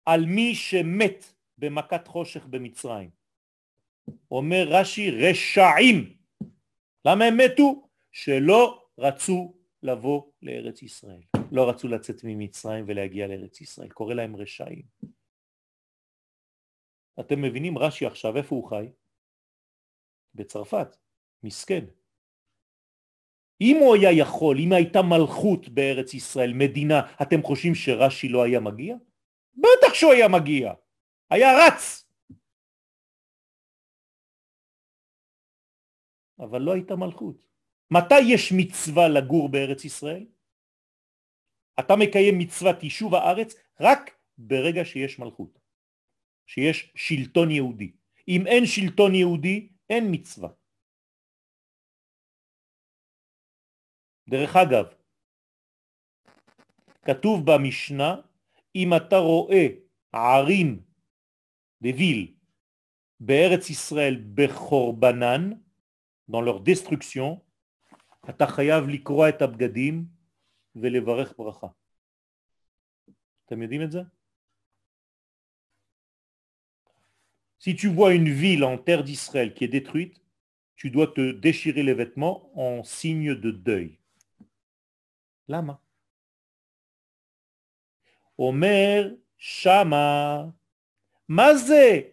על מי שמת במכת חושך במצרים אומר רש"י רשעים למה הם מתו? שלא רצו לבוא לארץ ישראל לא רצו לצאת ממצרים ולהגיע לארץ ישראל קורא להם רשעים אתם מבינים רש"י עכשיו איפה הוא חי? בצרפת, מסכן אם הוא היה יכול, אם הייתה מלכות בארץ ישראל, מדינה, אתם חושבים שרש"י לא היה מגיע? בטח שהוא היה מגיע, היה רץ. אבל לא הייתה מלכות. מתי יש מצווה לגור בארץ ישראל? אתה מקיים מצוות יישוב הארץ רק ברגע שיש מלכות, שיש שלטון יהודי. אם אין שלטון יהודי, אין מצווה. דרך אגב, כתוב במשנה, אם אתה רואה ערים דוויל בארץ ישראל בחורבנן, dans leur destruction, si tu vois une ville en terre d'Israël qui est détruite, tu dois te déchirer les vêtements en signe de deuil. Lama. Omer Shama. Mazé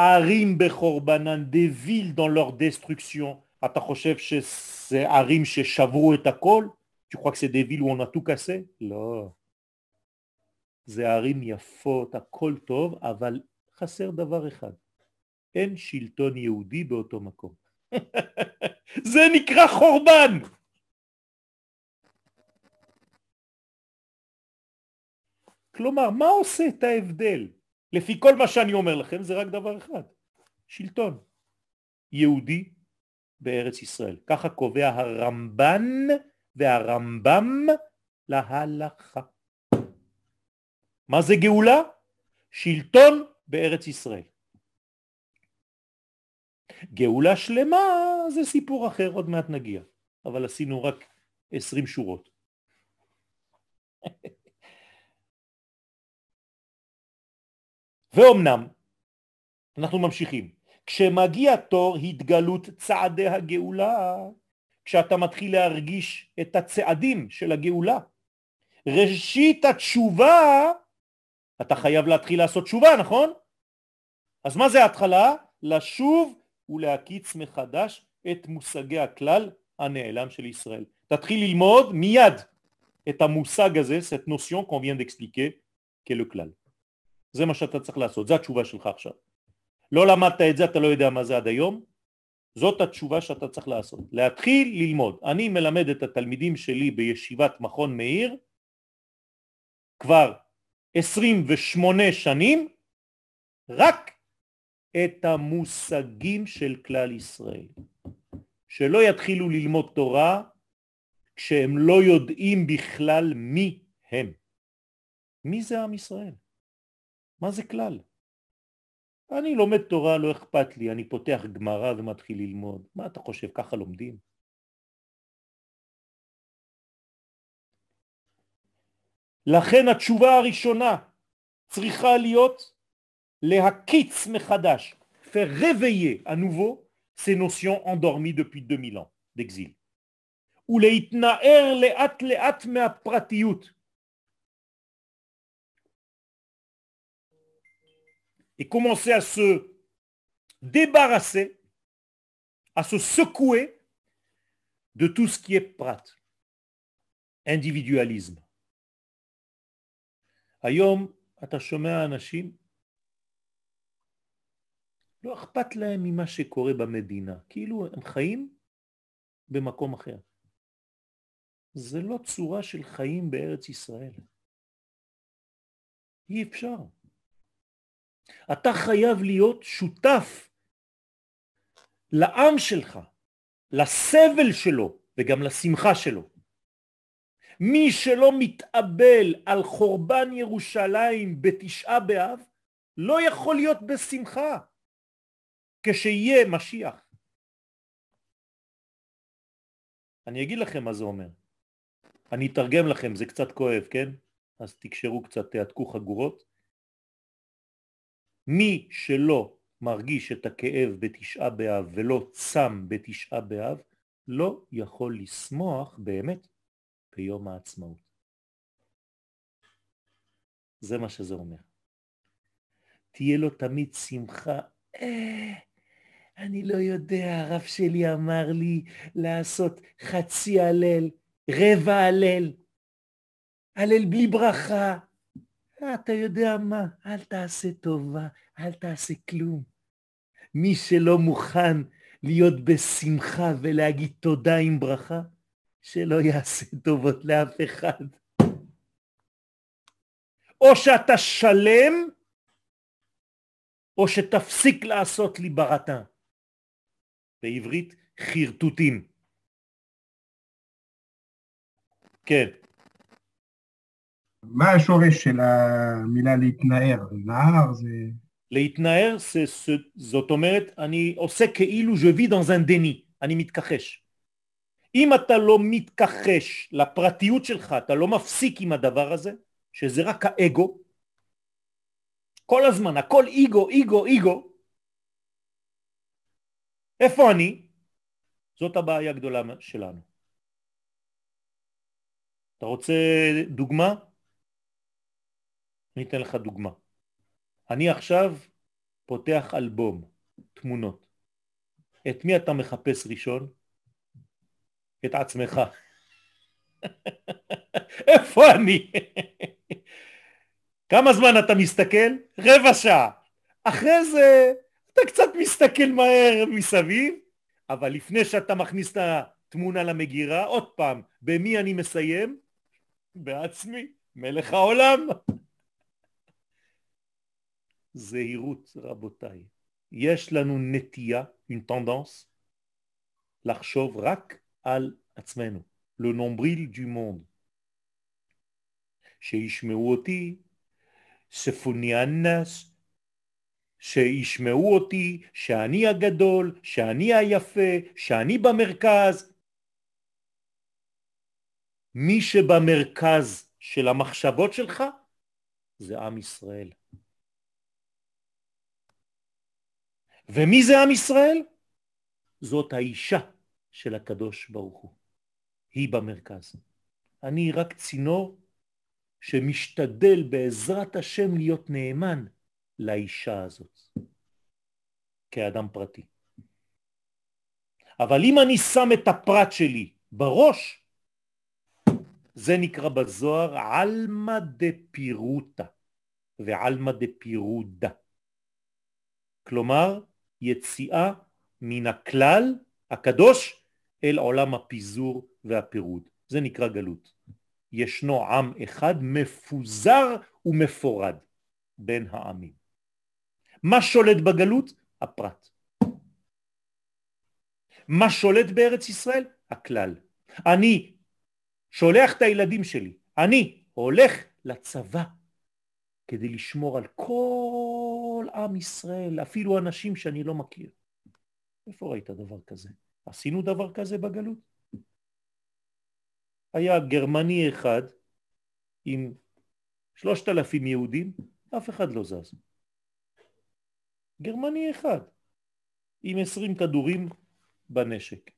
ערים בחורבנן, des villes dans leur destruction? אתה חושב שזה ערים ששברו את הכל? Tu crois que c'est des villes où on a tout cassé? לא. זה ערים יפות, הכל טוב, אבל חסר דבר אחד, אין שלטון יהודי באותו מקום. זה נקרא חורבן! כלומר, מה עושה את ההבדל? לפי כל מה שאני אומר לכם זה רק דבר אחד, שלטון יהודי בארץ ישראל. ככה קובע הרמב"ן והרמב"ם להלכה. מה זה גאולה? שלטון בארץ ישראל. גאולה שלמה זה סיפור אחר, עוד מעט נגיע, אבל עשינו רק עשרים שורות. ואומנם, אנחנו ממשיכים, כשמגיע תור התגלות צעדי הגאולה, כשאתה מתחיל להרגיש את הצעדים של הגאולה, ראשית התשובה, אתה חייב להתחיל לעשות תשובה, נכון? אז מה זה ההתחלה? לשוב ולהקיץ מחדש את מושגי הכלל הנעלם של ישראל. תתחיל ללמוד מיד את המושג הזה, cette notion qu'on vient d'expliquer, qu'est le כלל. זה מה שאתה צריך לעשות, זה התשובה שלך עכשיו. לא למדת את זה, אתה לא יודע מה זה עד היום, זאת התשובה שאתה צריך לעשות. להתחיל ללמוד. אני מלמד את התלמידים שלי בישיבת מכון מאיר כבר 28 שנים רק את המושגים של כלל ישראל. שלא יתחילו ללמוד תורה כשהם לא יודעים בכלל מי הם. מי זה עם ישראל? מה זה כלל? אני לומד תורה, לא אכפת לי, אני פותח גמרא ומתחיל ללמוד. מה אתה חושב, ככה לומדים? לכן התשובה הראשונה צריכה להיות להקיץ מחדש, faire réveiller à nouveau ces notions endormies depuis 2000 ans d'exil, ולהתנער לאט לאט מהפרטיות. Et commencer à se débarrasser, à se secouer de tout ce qui est prat, individualisme. היום אתה שומע אנשים לא אכפת להם ממה שקורה במדינה, כאילו הם חיים במקום אחר. זה לא צורה של חיים בארץ ישראל. אי אפשר. אתה חייב להיות שותף לעם שלך, לסבל שלו וגם לשמחה שלו. מי שלא מתאבל על חורבן ירושלים בתשעה באב לא יכול להיות בשמחה. כשיהיה משיח. אני אגיד לכם מה זה אומר. אני אתרגם לכם, זה קצת כואב, כן? אז תקשרו קצת, תעתקו חגורות. מי שלא מרגיש את הכאב בתשעה באב ולא צם בתשעה באב, לא יכול לשמוח באמת ביום העצמאות. זה מה שזה אומר. תהיה לו תמיד שמחה, אה, אני לא יודע, הרב שלי אמר לי לעשות חצי הלל, רבע הלל, הלל בלי ברכה. אתה יודע מה, אל תעשה טובה, אל תעשה כלום. מי שלא מוכן להיות בשמחה ולהגיד תודה עם ברכה, שלא יעשה טובות לאף אחד. או שאתה שלם, או שתפסיק לעשות לי ברתה. בעברית חרטוטים. כן. מה השורש של המילה להתנער? נער זה... להתנער זה, זאת אומרת אני עושה כאילו dans un déni, אני מתכחש. אם אתה לא מתכחש לפרטיות שלך, אתה לא מפסיק עם הדבר הזה, שזה רק האגו, כל הזמן, הכל איגו, איגו, איגו, איפה אני? זאת הבעיה הגדולה שלנו. אתה רוצה דוגמה? אני אתן לך דוגמה. אני עכשיו פותח אלבום, תמונות. את מי אתה מחפש ראשון? את עצמך. איפה אני? כמה זמן אתה מסתכל? רבע שעה. אחרי זה אתה קצת מסתכל מהר מסביב, אבל לפני שאתה מכניס את התמונה למגירה, עוד פעם, במי אני מסיים? בעצמי, מלך העולם. זהירות רבותיי, יש לנו נטייה, une tendance, לחשוב רק על עצמנו, le nombril du monde. שישמעו אותי, ספוני הנס, שישמעו אותי, שאני הגדול, שאני היפה, שאני במרכז. מי שבמרכז של המחשבות שלך זה עם ישראל. ומי זה עם ישראל? זאת האישה של הקדוש ברוך הוא. היא במרכז. אני רק צינור שמשתדל בעזרת השם להיות נאמן לאישה הזאת, כאדם פרטי. אבל אם אני שם את הפרט שלי בראש, זה נקרא בזוהר עלמא דפירוטה ועלמא דפירודה. כלומר, יציאה מן הכלל הקדוש אל עולם הפיזור והפירוד. זה נקרא גלות. ישנו עם אחד מפוזר ומפורד בין העמים. מה שולט בגלות? הפרט. מה שולט בארץ ישראל? הכלל. אני שולח את הילדים שלי, אני הולך לצבא כדי לשמור על כל עם ישראל, אפילו אנשים שאני לא מכיר. איפה ראית דבר כזה? עשינו דבר כזה בגלות? היה גרמני אחד עם שלושת אלפים יהודים, אף אחד לא זז. גרמני אחד עם עשרים כדורים בנשק.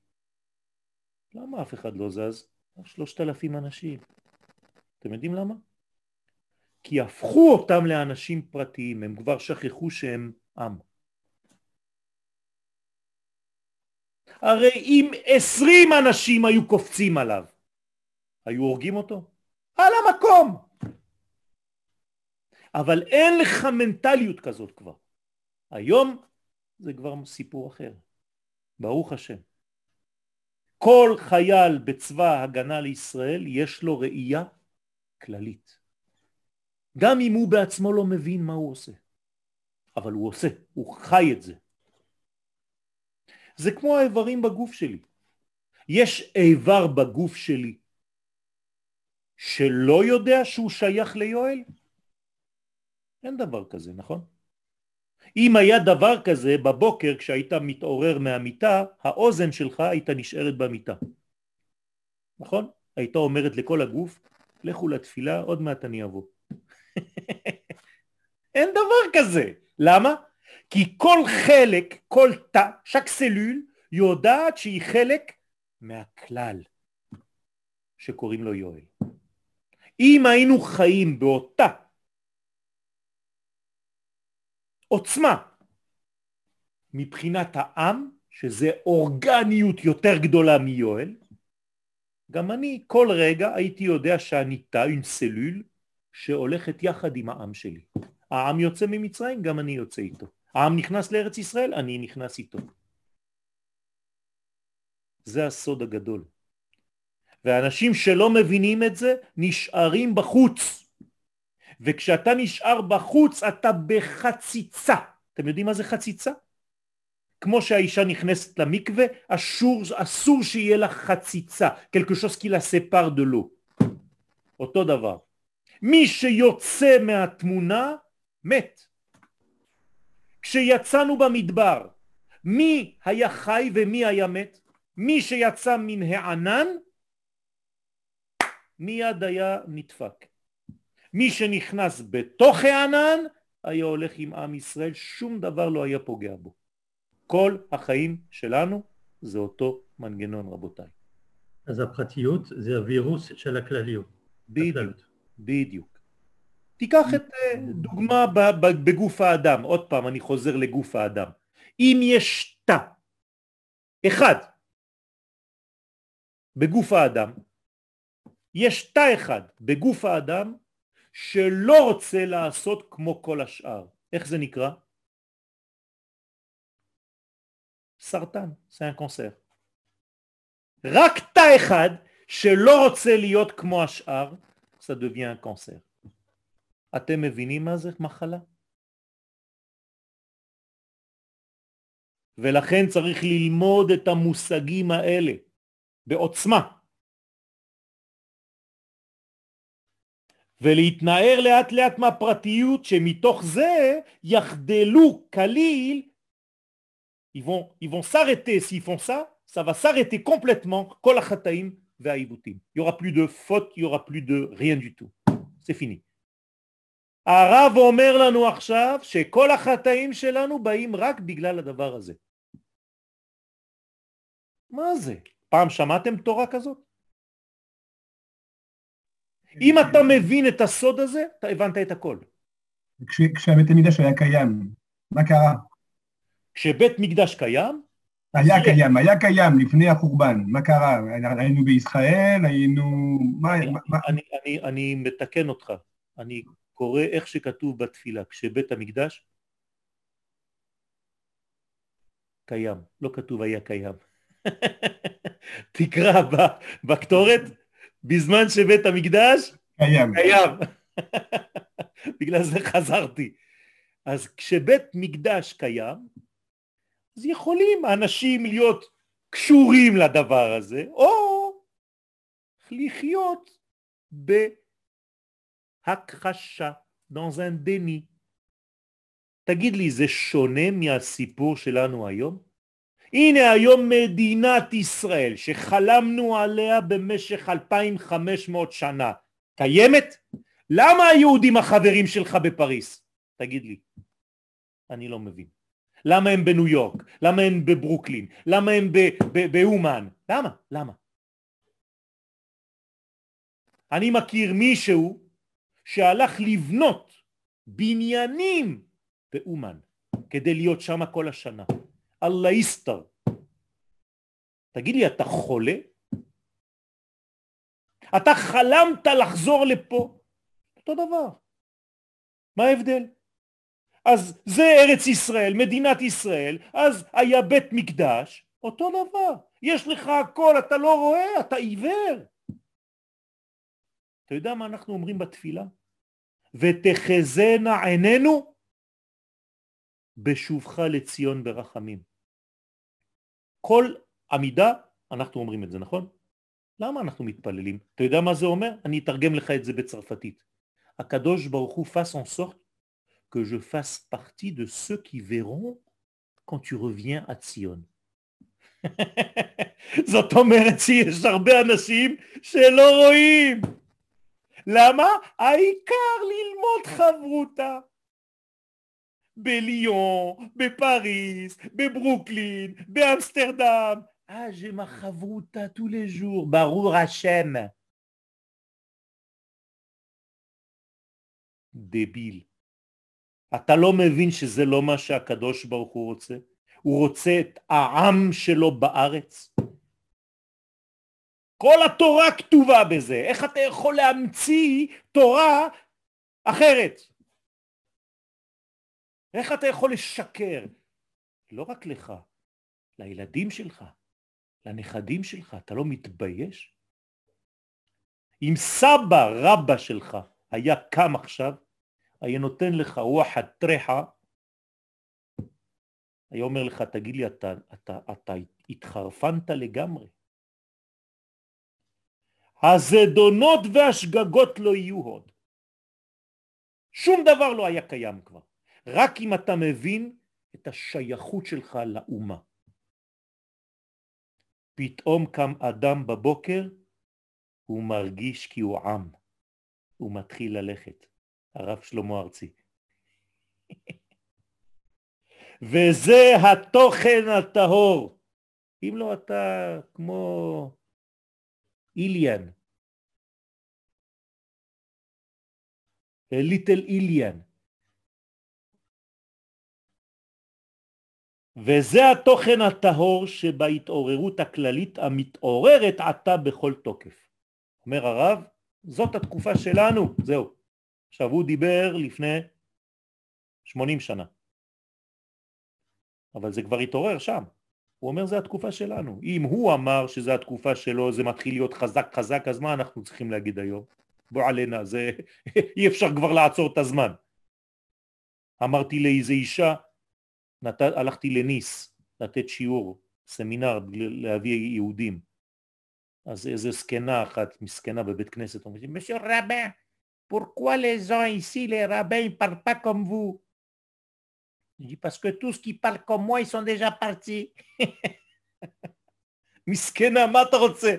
למה אף אחד לא זז? שלושת אלפים אנשים. אתם יודעים למה? כי הפכו אותם לאנשים פרטיים, הם כבר שכחו שהם עם. הרי אם עשרים אנשים היו קופצים עליו, היו הורגים אותו? על המקום! אבל אין לך מנטליות כזאת כבר. היום זה כבר סיפור אחר. ברוך השם. כל חייל בצבא הגנה לישראל יש לו ראייה כללית. גם אם הוא בעצמו לא מבין מה הוא עושה. אבל הוא עושה, הוא חי את זה. זה כמו האיברים בגוף שלי. יש איבר בגוף שלי שלא יודע שהוא שייך ליואל? אין דבר כזה, נכון? אם היה דבר כזה בבוקר כשהיית מתעורר מהמיטה, האוזן שלך הייתה נשארת במיטה. נכון? הייתה אומרת לכל הגוף, לכו לתפילה, עוד מעט אני אבוא. אין דבר כזה. למה? כי כל חלק, כל תא, שק סלול, יודעת שהיא חלק מהכלל שקוראים לו יואל. אם היינו חיים באותה עוצמה מבחינת העם, שזה אורגניות יותר גדולה מיואל, גם אני כל רגע הייתי יודע שאני תא, une cellule, שהולכת יחד עם העם שלי. העם יוצא ממצרים, גם אני יוצא איתו. העם נכנס לארץ ישראל, אני נכנס איתו. זה הסוד הגדול. ואנשים שלא מבינים את זה נשארים בחוץ. וכשאתה נשאר בחוץ אתה בחציצה. אתם יודעים מה זה חציצה? כמו שהאישה נכנסת למקווה, אסור, אסור שיהיה לה חציצה, quelque chose qui la sépare de l'eau. אותו דבר. מי שיוצא מהתמונה, מת. כשיצאנו במדבר, מי היה חי ומי היה מת? מי שיצא מן הענן, מיד היה נדפק. מי שנכנס בתוך הענן, היה הולך עם עם ישראל, שום דבר לא היה פוגע בו. כל החיים שלנו זה אותו מנגנון רבותיי. אז הפרטיות זה הווירוס של הכלליות. בדיוק, בדיוק. תיקח את אה, דוגמה בגוף האדם, עוד פעם אני חוזר לגוף האדם. אם יש תא אחד בגוף האדם, יש תא אחד בגוף האדם שלא רוצה לעשות כמו כל השאר. איך זה נקרא? סרטן, זה un cancer. רק תא אחד שלא רוצה להיות כמו השאר, ça devient un cancer. אתם מבינים מה זה מחלה? ולכן צריך ללמוד את המושגים האלה בעוצמה. ולהתנער לאט לאט מהפרטיות שמתוך זה יחדלו כליל, ils vont, ils vont s'arrêter s'ils font ça, ça va s'arrêter complètement כל החטאים והעיוותים. Il y aura plus de faute, il y aura plus de rien du tout. c'est fini. הרב אומר לנו עכשיו שכל החטאים שלנו באים רק בגלל הדבר הזה. מה זה? פעם שמעתם תורה כזאת? אם אתה מבין את הסוד הזה, אתה הבנת את הכל. כש, כשבית המקדש היה קיים, מה קרה? כשבית מקדש קיים, היה. קיים, היה קיים לפני החורבן, מה קרה? היינו בישראל, היינו... מה, אני, מה... אני, אני, אני מתקן אותך, אני קורא איך שכתוב בתפילה, כשבית המקדש קיים, לא כתוב היה קיים. תקרא בקטורת, בזמן שבית המקדש קיים. קיים. בגלל זה חזרתי. אז כשבית מקדש קיים, אז יכולים אנשים להיות קשורים לדבר הזה, או לחיות בהכחשה, dans un. תגיד לי, זה שונה מהסיפור שלנו היום? הנה היום מדינת ישראל שחלמנו עליה במשך 2500 שנה קיימת? למה היהודים החברים שלך בפריס? תגיד לי. אני לא מבין. למה הם בניו יורק? למה הם בברוקלין? למה הם באומן? למה? למה? אני מכיר מישהו שהלך לבנות בניינים באומן כדי להיות שם כל השנה. אללה יסתר. תגיד לי, אתה חולה? אתה חלמת לחזור לפה? אותו דבר. מה ההבדל? אז זה ארץ ישראל, מדינת ישראל, אז היה בית מקדש, אותו דבר. יש לך הכל, אתה לא רואה, אתה עיוור. אתה יודע מה אנחנו אומרים בתפילה? ותחזנה עינינו בשובך לציון ברחמים. כל עמידה אנחנו אומרים את זה, נכון? למה אנחנו מתפללים? אתה יודע מה זה אומר? אני אתרגם לך את זה בצרפתית. הקדוש ברוך הוא en sorte que je fasse partie de ceux qui verront quand tu reviens à ציון. זאת אומרת שיש הרבה אנשים שלא רואים. למה? העיקר ללמוד חברותה. בליון, בפריז, בברוקלין, באמסטרדם. Ah, j'ai ma chavruta tous les jours, ברור השם. דביל. אתה לא מבין שזה לא מה שהקדוש ברוך הוא רוצה? הוא רוצה את העם שלו בארץ? כל התורה כתובה בזה, איך אתה יכול להמציא תורה אחרת? איך אתה יכול לשקר? לא רק לך, לילדים שלך, לנכדים שלך, אתה לא מתבייש? אם סבא רבא שלך היה קם עכשיו, היה נותן לך וואחד טרחה, היה אומר לך, תגיד לי, אתה, אתה, אתה התחרפנת לגמרי. הזדונות והשגגות לא יהיו עוד. שום דבר לא היה קיים כבר. רק אם אתה מבין את השייכות שלך לאומה. פתאום קם אדם בבוקר, הוא מרגיש כי הוא עם, הוא מתחיל ללכת. הרב שלמה ארצי. וזה התוכן הטהור. אם לא אתה כמו איליאן, ליטל איליאן, וזה התוכן הטהור שבהתעוררות הכללית המתעוררת עתה בכל תוקף. אומר הרב, זאת התקופה שלנו, זהו. עכשיו הוא דיבר לפני 80 שנה, אבל זה כבר התעורר שם. הוא אומר זה התקופה שלנו. אם הוא אמר שזה התקופה שלו, זה מתחיל להיות חזק חזק, אז מה אנחנו צריכים להגיד היום? בוא עלינה, זה... אי אפשר כבר לעצור את הזמן. אמרתי לאיזה אישה, נת... הלכתי לניס לתת שיעור, סמינר, להביא יהודים. אז איזה זקנה אחת, מסכנה בבית כנסת, אומרת, משר רבן, pourquoi les gens ici, les rabbins, ils parlent pas comme vous Je dis, parce que tous qui parlent comme moi, ils sont déjà partis. מסכנה, מה אתה רוצה?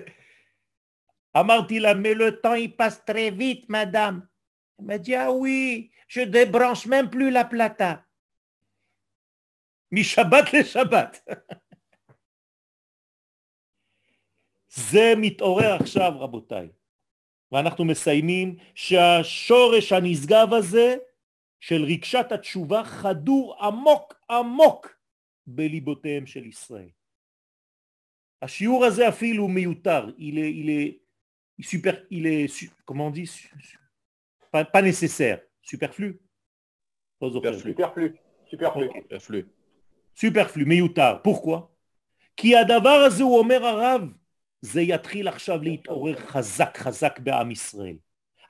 אמרתי לה, mais le temps il passe très vite, madame. Elle m'a dit, ah oui, je débranche même plus la plata. משבת לשבת. זה מתעורר עכשיו רבותיי, ואנחנו מסיימים שהשורש הנשגב הזה של רגשת התשובה חדור עמוק עמוק בליבותיהם של ישראל. השיעור הזה אפילו מיותר, il est, il est, super, il est, comment on dit, pas, pas nécessaire, superflu. Superflu. Superflu. Superflu. superflu. superflu, מיותר. pourquoi? כי הדבר הזה, הוא אומר הרב, זה יתחיל עכשיו להתעורר חזק חזק בעם ישראל.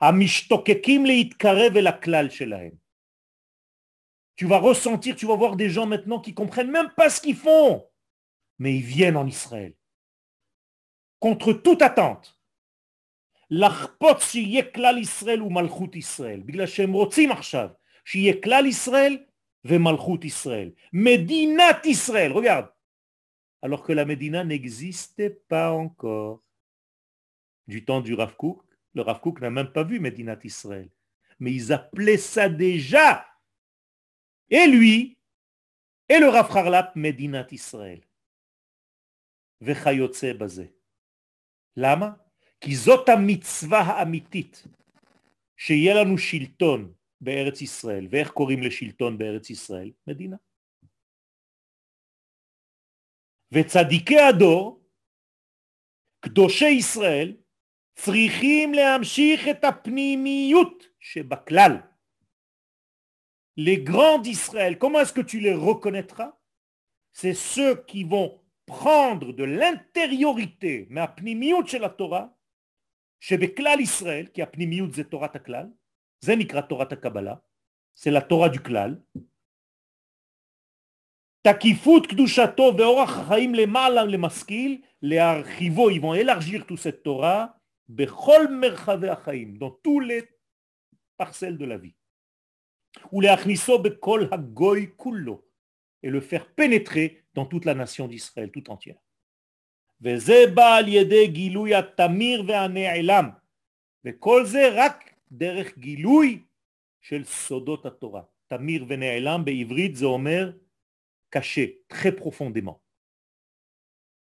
המשתוקקים להתקרב אל הכלל שלהם. Tu vas ressentir, tu vas voir des gens maintenant qui comprennent même pas ce qu'ils font, mais ils viennent en Israël. contre toute attente. לחפוץ שיהיה כלל ישראל ומלכות ישראל, בגלל שהם רוצים עכשיו שיהיה כלל ישראל ומלכות ישראל. מדינת ישראל, regarde, alors que la Médina n'existait pas encore. Du temps du Rav Kook, le Rav Kook n'a même pas vu Médinat Israël. Mais ils appelaient ça déjà. Et lui, et le Rav Harlap, Médinat Israël. וכיוצא בזה. למה? כי זאת המצווה האמיתית, שיהיה לנו שלטון בארץ ישראל. ואיך קוראים לשלטון בארץ ישראל? מדינה. וצדיקי הדור, קדושי ישראל, צריכים להמשיך את הפנימיות שבכלל. Les grands d'Israël, comment est-ce que tu les reconnaîtras C'est ceux qui vont prendre de l'intériorité מהפנימיות של התורה, שבכלל ישראל, כי הפנימיות זה תורת הכלל, זה נקרא תורת הקבלה, זה לתורה du כלל, תקיפות קדושתו ואורח החיים למעלה למשכיל, להרחיבו, ils vont élargir toute cette Torah בכל מרחבי החיים, dans tous les parcelles de la vie, ולהכניסו בכל הגוי כולו, et le faire pénétrer dans toute la nation d'Israël tout entière. וזה בא על ידי גילוי התמיר והנעלם, וכל זה רק דרך גילוי של סודות התורה. תמיר ונעלם בעברית זה אומר caché très profondément.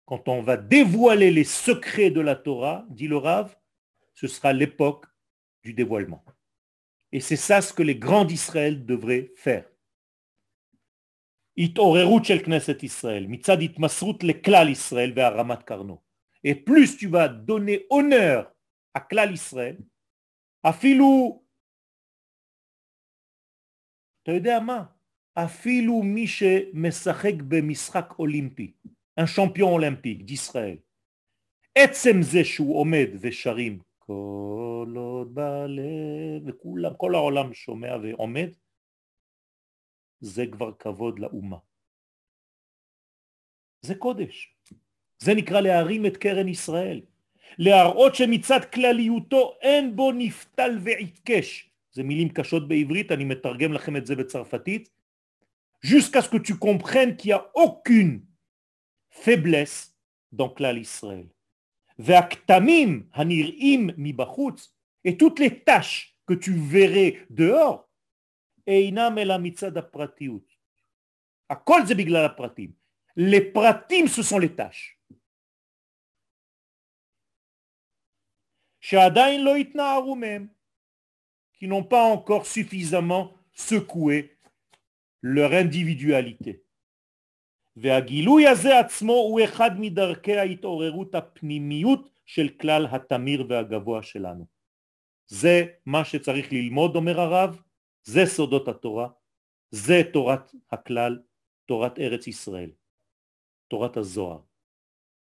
Quand on va dévoiler les secrets de la Torah, dit le Rave, ce sera l'époque du dévoilement. Et c'est ça ce que les grands d'Israël devraient faire. Et plus tu vas donner honneur à Klal Israël, à Filou, אפילו מי שמשחק במשחק אולימפי, champion olympique d'Israël, עצם זה שהוא עומד ושרים כל עוד בלב, וכולם, כל העולם שומע ועומד, זה כבר כבוד לאומה. זה קודש. זה נקרא להרים את קרן ישראל. להראות שמצד כלליותו אין בו נפתל ועתקש. זה מילים קשות בעברית, אני מתרגם לכם את זה בצרפתית. jusqu'à ce que tu comprennes qu'il n'y a aucune faiblesse dans Klal Israël. Et toutes les tâches que tu verrais dehors, les pratim, ce sont les tâches. Qui n'ont pas encore suffisamment secoué leur individualité. והגילוי הזה עצמו הוא אחד מדרכי ההתעוררות הפנימיות של כלל התמיר והגבוה שלנו. זה מה שצריך ללמוד, אומר הרב, זה סודות התורה, זה תורת הכלל, תורת ארץ ישראל. Torah Zohar.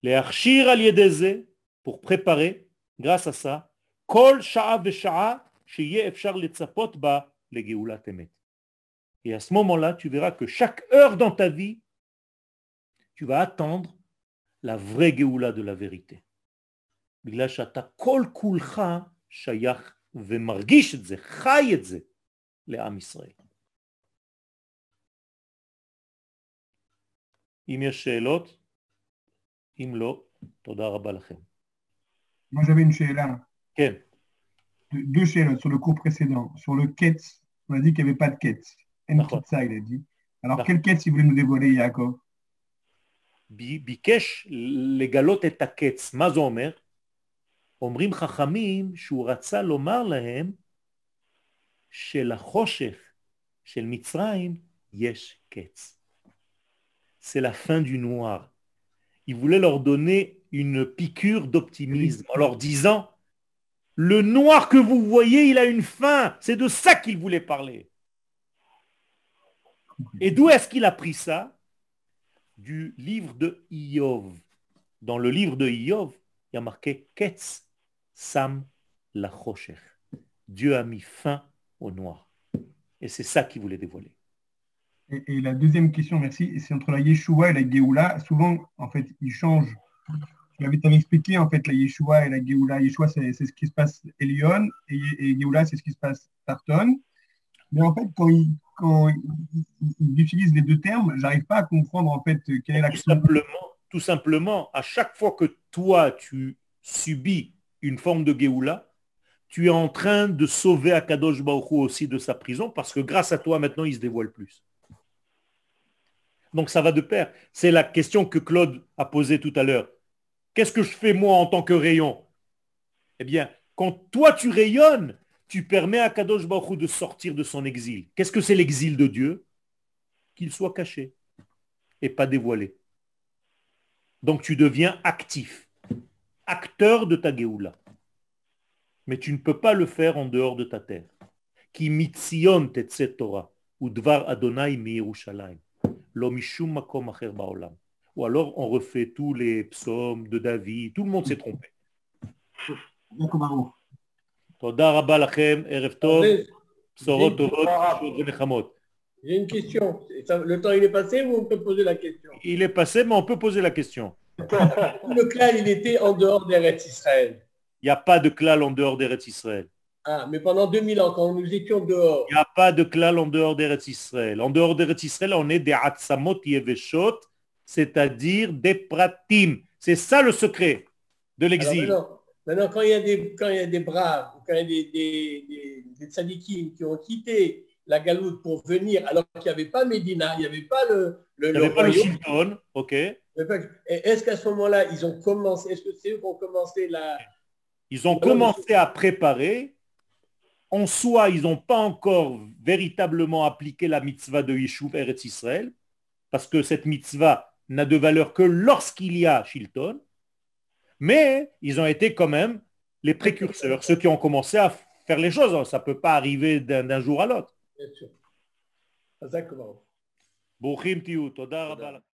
להכשיר על ידי זה, pour préparer, grâce à ça, כל שעה ושעה שיהיה אפשר לצפות בה לגאולת אמת. Et à ce moment-là, tu verras que chaque heure dans ta vie, tu vas attendre la vraie גאולה de la vérité. בגלל שאתה כל כולך שייך ומרגיש את זה, חי את זה לעם ישראל. אם יש שאלות, אם לא, תודה רבה לכם. Moi j'avais une שאלה. כן. Deux שאלות sur le cours précédent. Sur le Ketz, on a dit qu'il n'y avait pas de Ketz. En kitsa, il a dit. Alors quel Ketz il voulait nous dévoiler, Yaakov ביקש לגלות את הקץ. מה זה אומר? אומרים חכמים שהוא רצה לומר להם שלחושך של מצרים יש קץ. C'est la fin du noir. Il voulait leur donner une piqûre d'optimisme en leur disant le noir que vous voyez, il a une fin. C'est de ça qu'il voulait parler. Et d'où est-ce qu'il a pris ça? Du livre de Iov. Dans le livre de Iov, il y a marqué Ketz Sam la Dieu a mis fin au noir. Et c'est ça qu'il voulait dévoiler. Et, et, la deuxième question, merci, c'est entre la Yeshua et la Géoula. Souvent, en fait, ils changent. Tu avais expliqué, en fait, la Yeshua et la Géoula. Yeshua, c'est ce qui se passe Elion, et, et Géoula, c'est ce qui se passe Tarton. Mais en fait, quand ils, quand ils, utilisent les deux termes, j'arrive pas à comprendre, en fait, quelle est la tout simplement, tout simplement, à chaque fois que toi, tu subis une forme de Géoula, tu es en train de sauver Akadosh Baruch Hu aussi de sa prison parce que grâce à toi, maintenant, il se dévoile plus. Donc ça va de pair. C'est la question que Claude a posée tout à l'heure. Qu'est-ce que je fais moi en tant que rayon? Eh bien, quand toi tu rayonnes, tu permets à Kadosh Baruch de sortir de son exil. Qu'est-ce que c'est l'exil de Dieu? Qu'il soit caché et pas dévoilé. Donc tu deviens actif, acteur de ta Géoula. Mais tu ne peux pas le faire en dehors de ta terre. Qui Torah, ou Adonai. Ou alors on refait tous les psaumes de David, tout le monde s'est trompé. J'ai une question. Le temps, il est passé ou on peut poser la question Il est passé, mais on peut poser la question. le clal, il était en dehors d'Eretz Israël. Il n'y a pas de clal en dehors d'Eretz Israël. Ah, mais pendant 2000 ans, quand nous étions dehors. Il n'y a pas de klal en dehors d'Eretz Israël. En dehors d'Eretz Israël, on est des Hatsamot Yeveshot, c'est-à-dire des Pratim. C'est ça le secret de l'exil. Maintenant, quand il y a des, quand il y a des braves, quand il y a des, des, des, des tzadikim qui ont quitté la galoute pour venir, alors qu'il n'y avait pas Médina, il n'y avait pas le, le, Il n'y avait pas le Shilton, ok. Est-ce qu'à ce, moment-là, ils ont commencé, est-ce que c'est eux qui ont commencé la... Ils ont commencé à préparer. En soi, ils n'ont pas encore véritablement appliqué la mitzvah de Yishuv Eretz Israël, parce que cette mitzvah n'a de valeur que lorsqu'il y a Shilton, mais ils ont été quand même les précurseurs, ceux qui ont commencé à faire les choses. Ça ne peut pas arriver d'un jour à l'autre. Bien sûr. Exactement.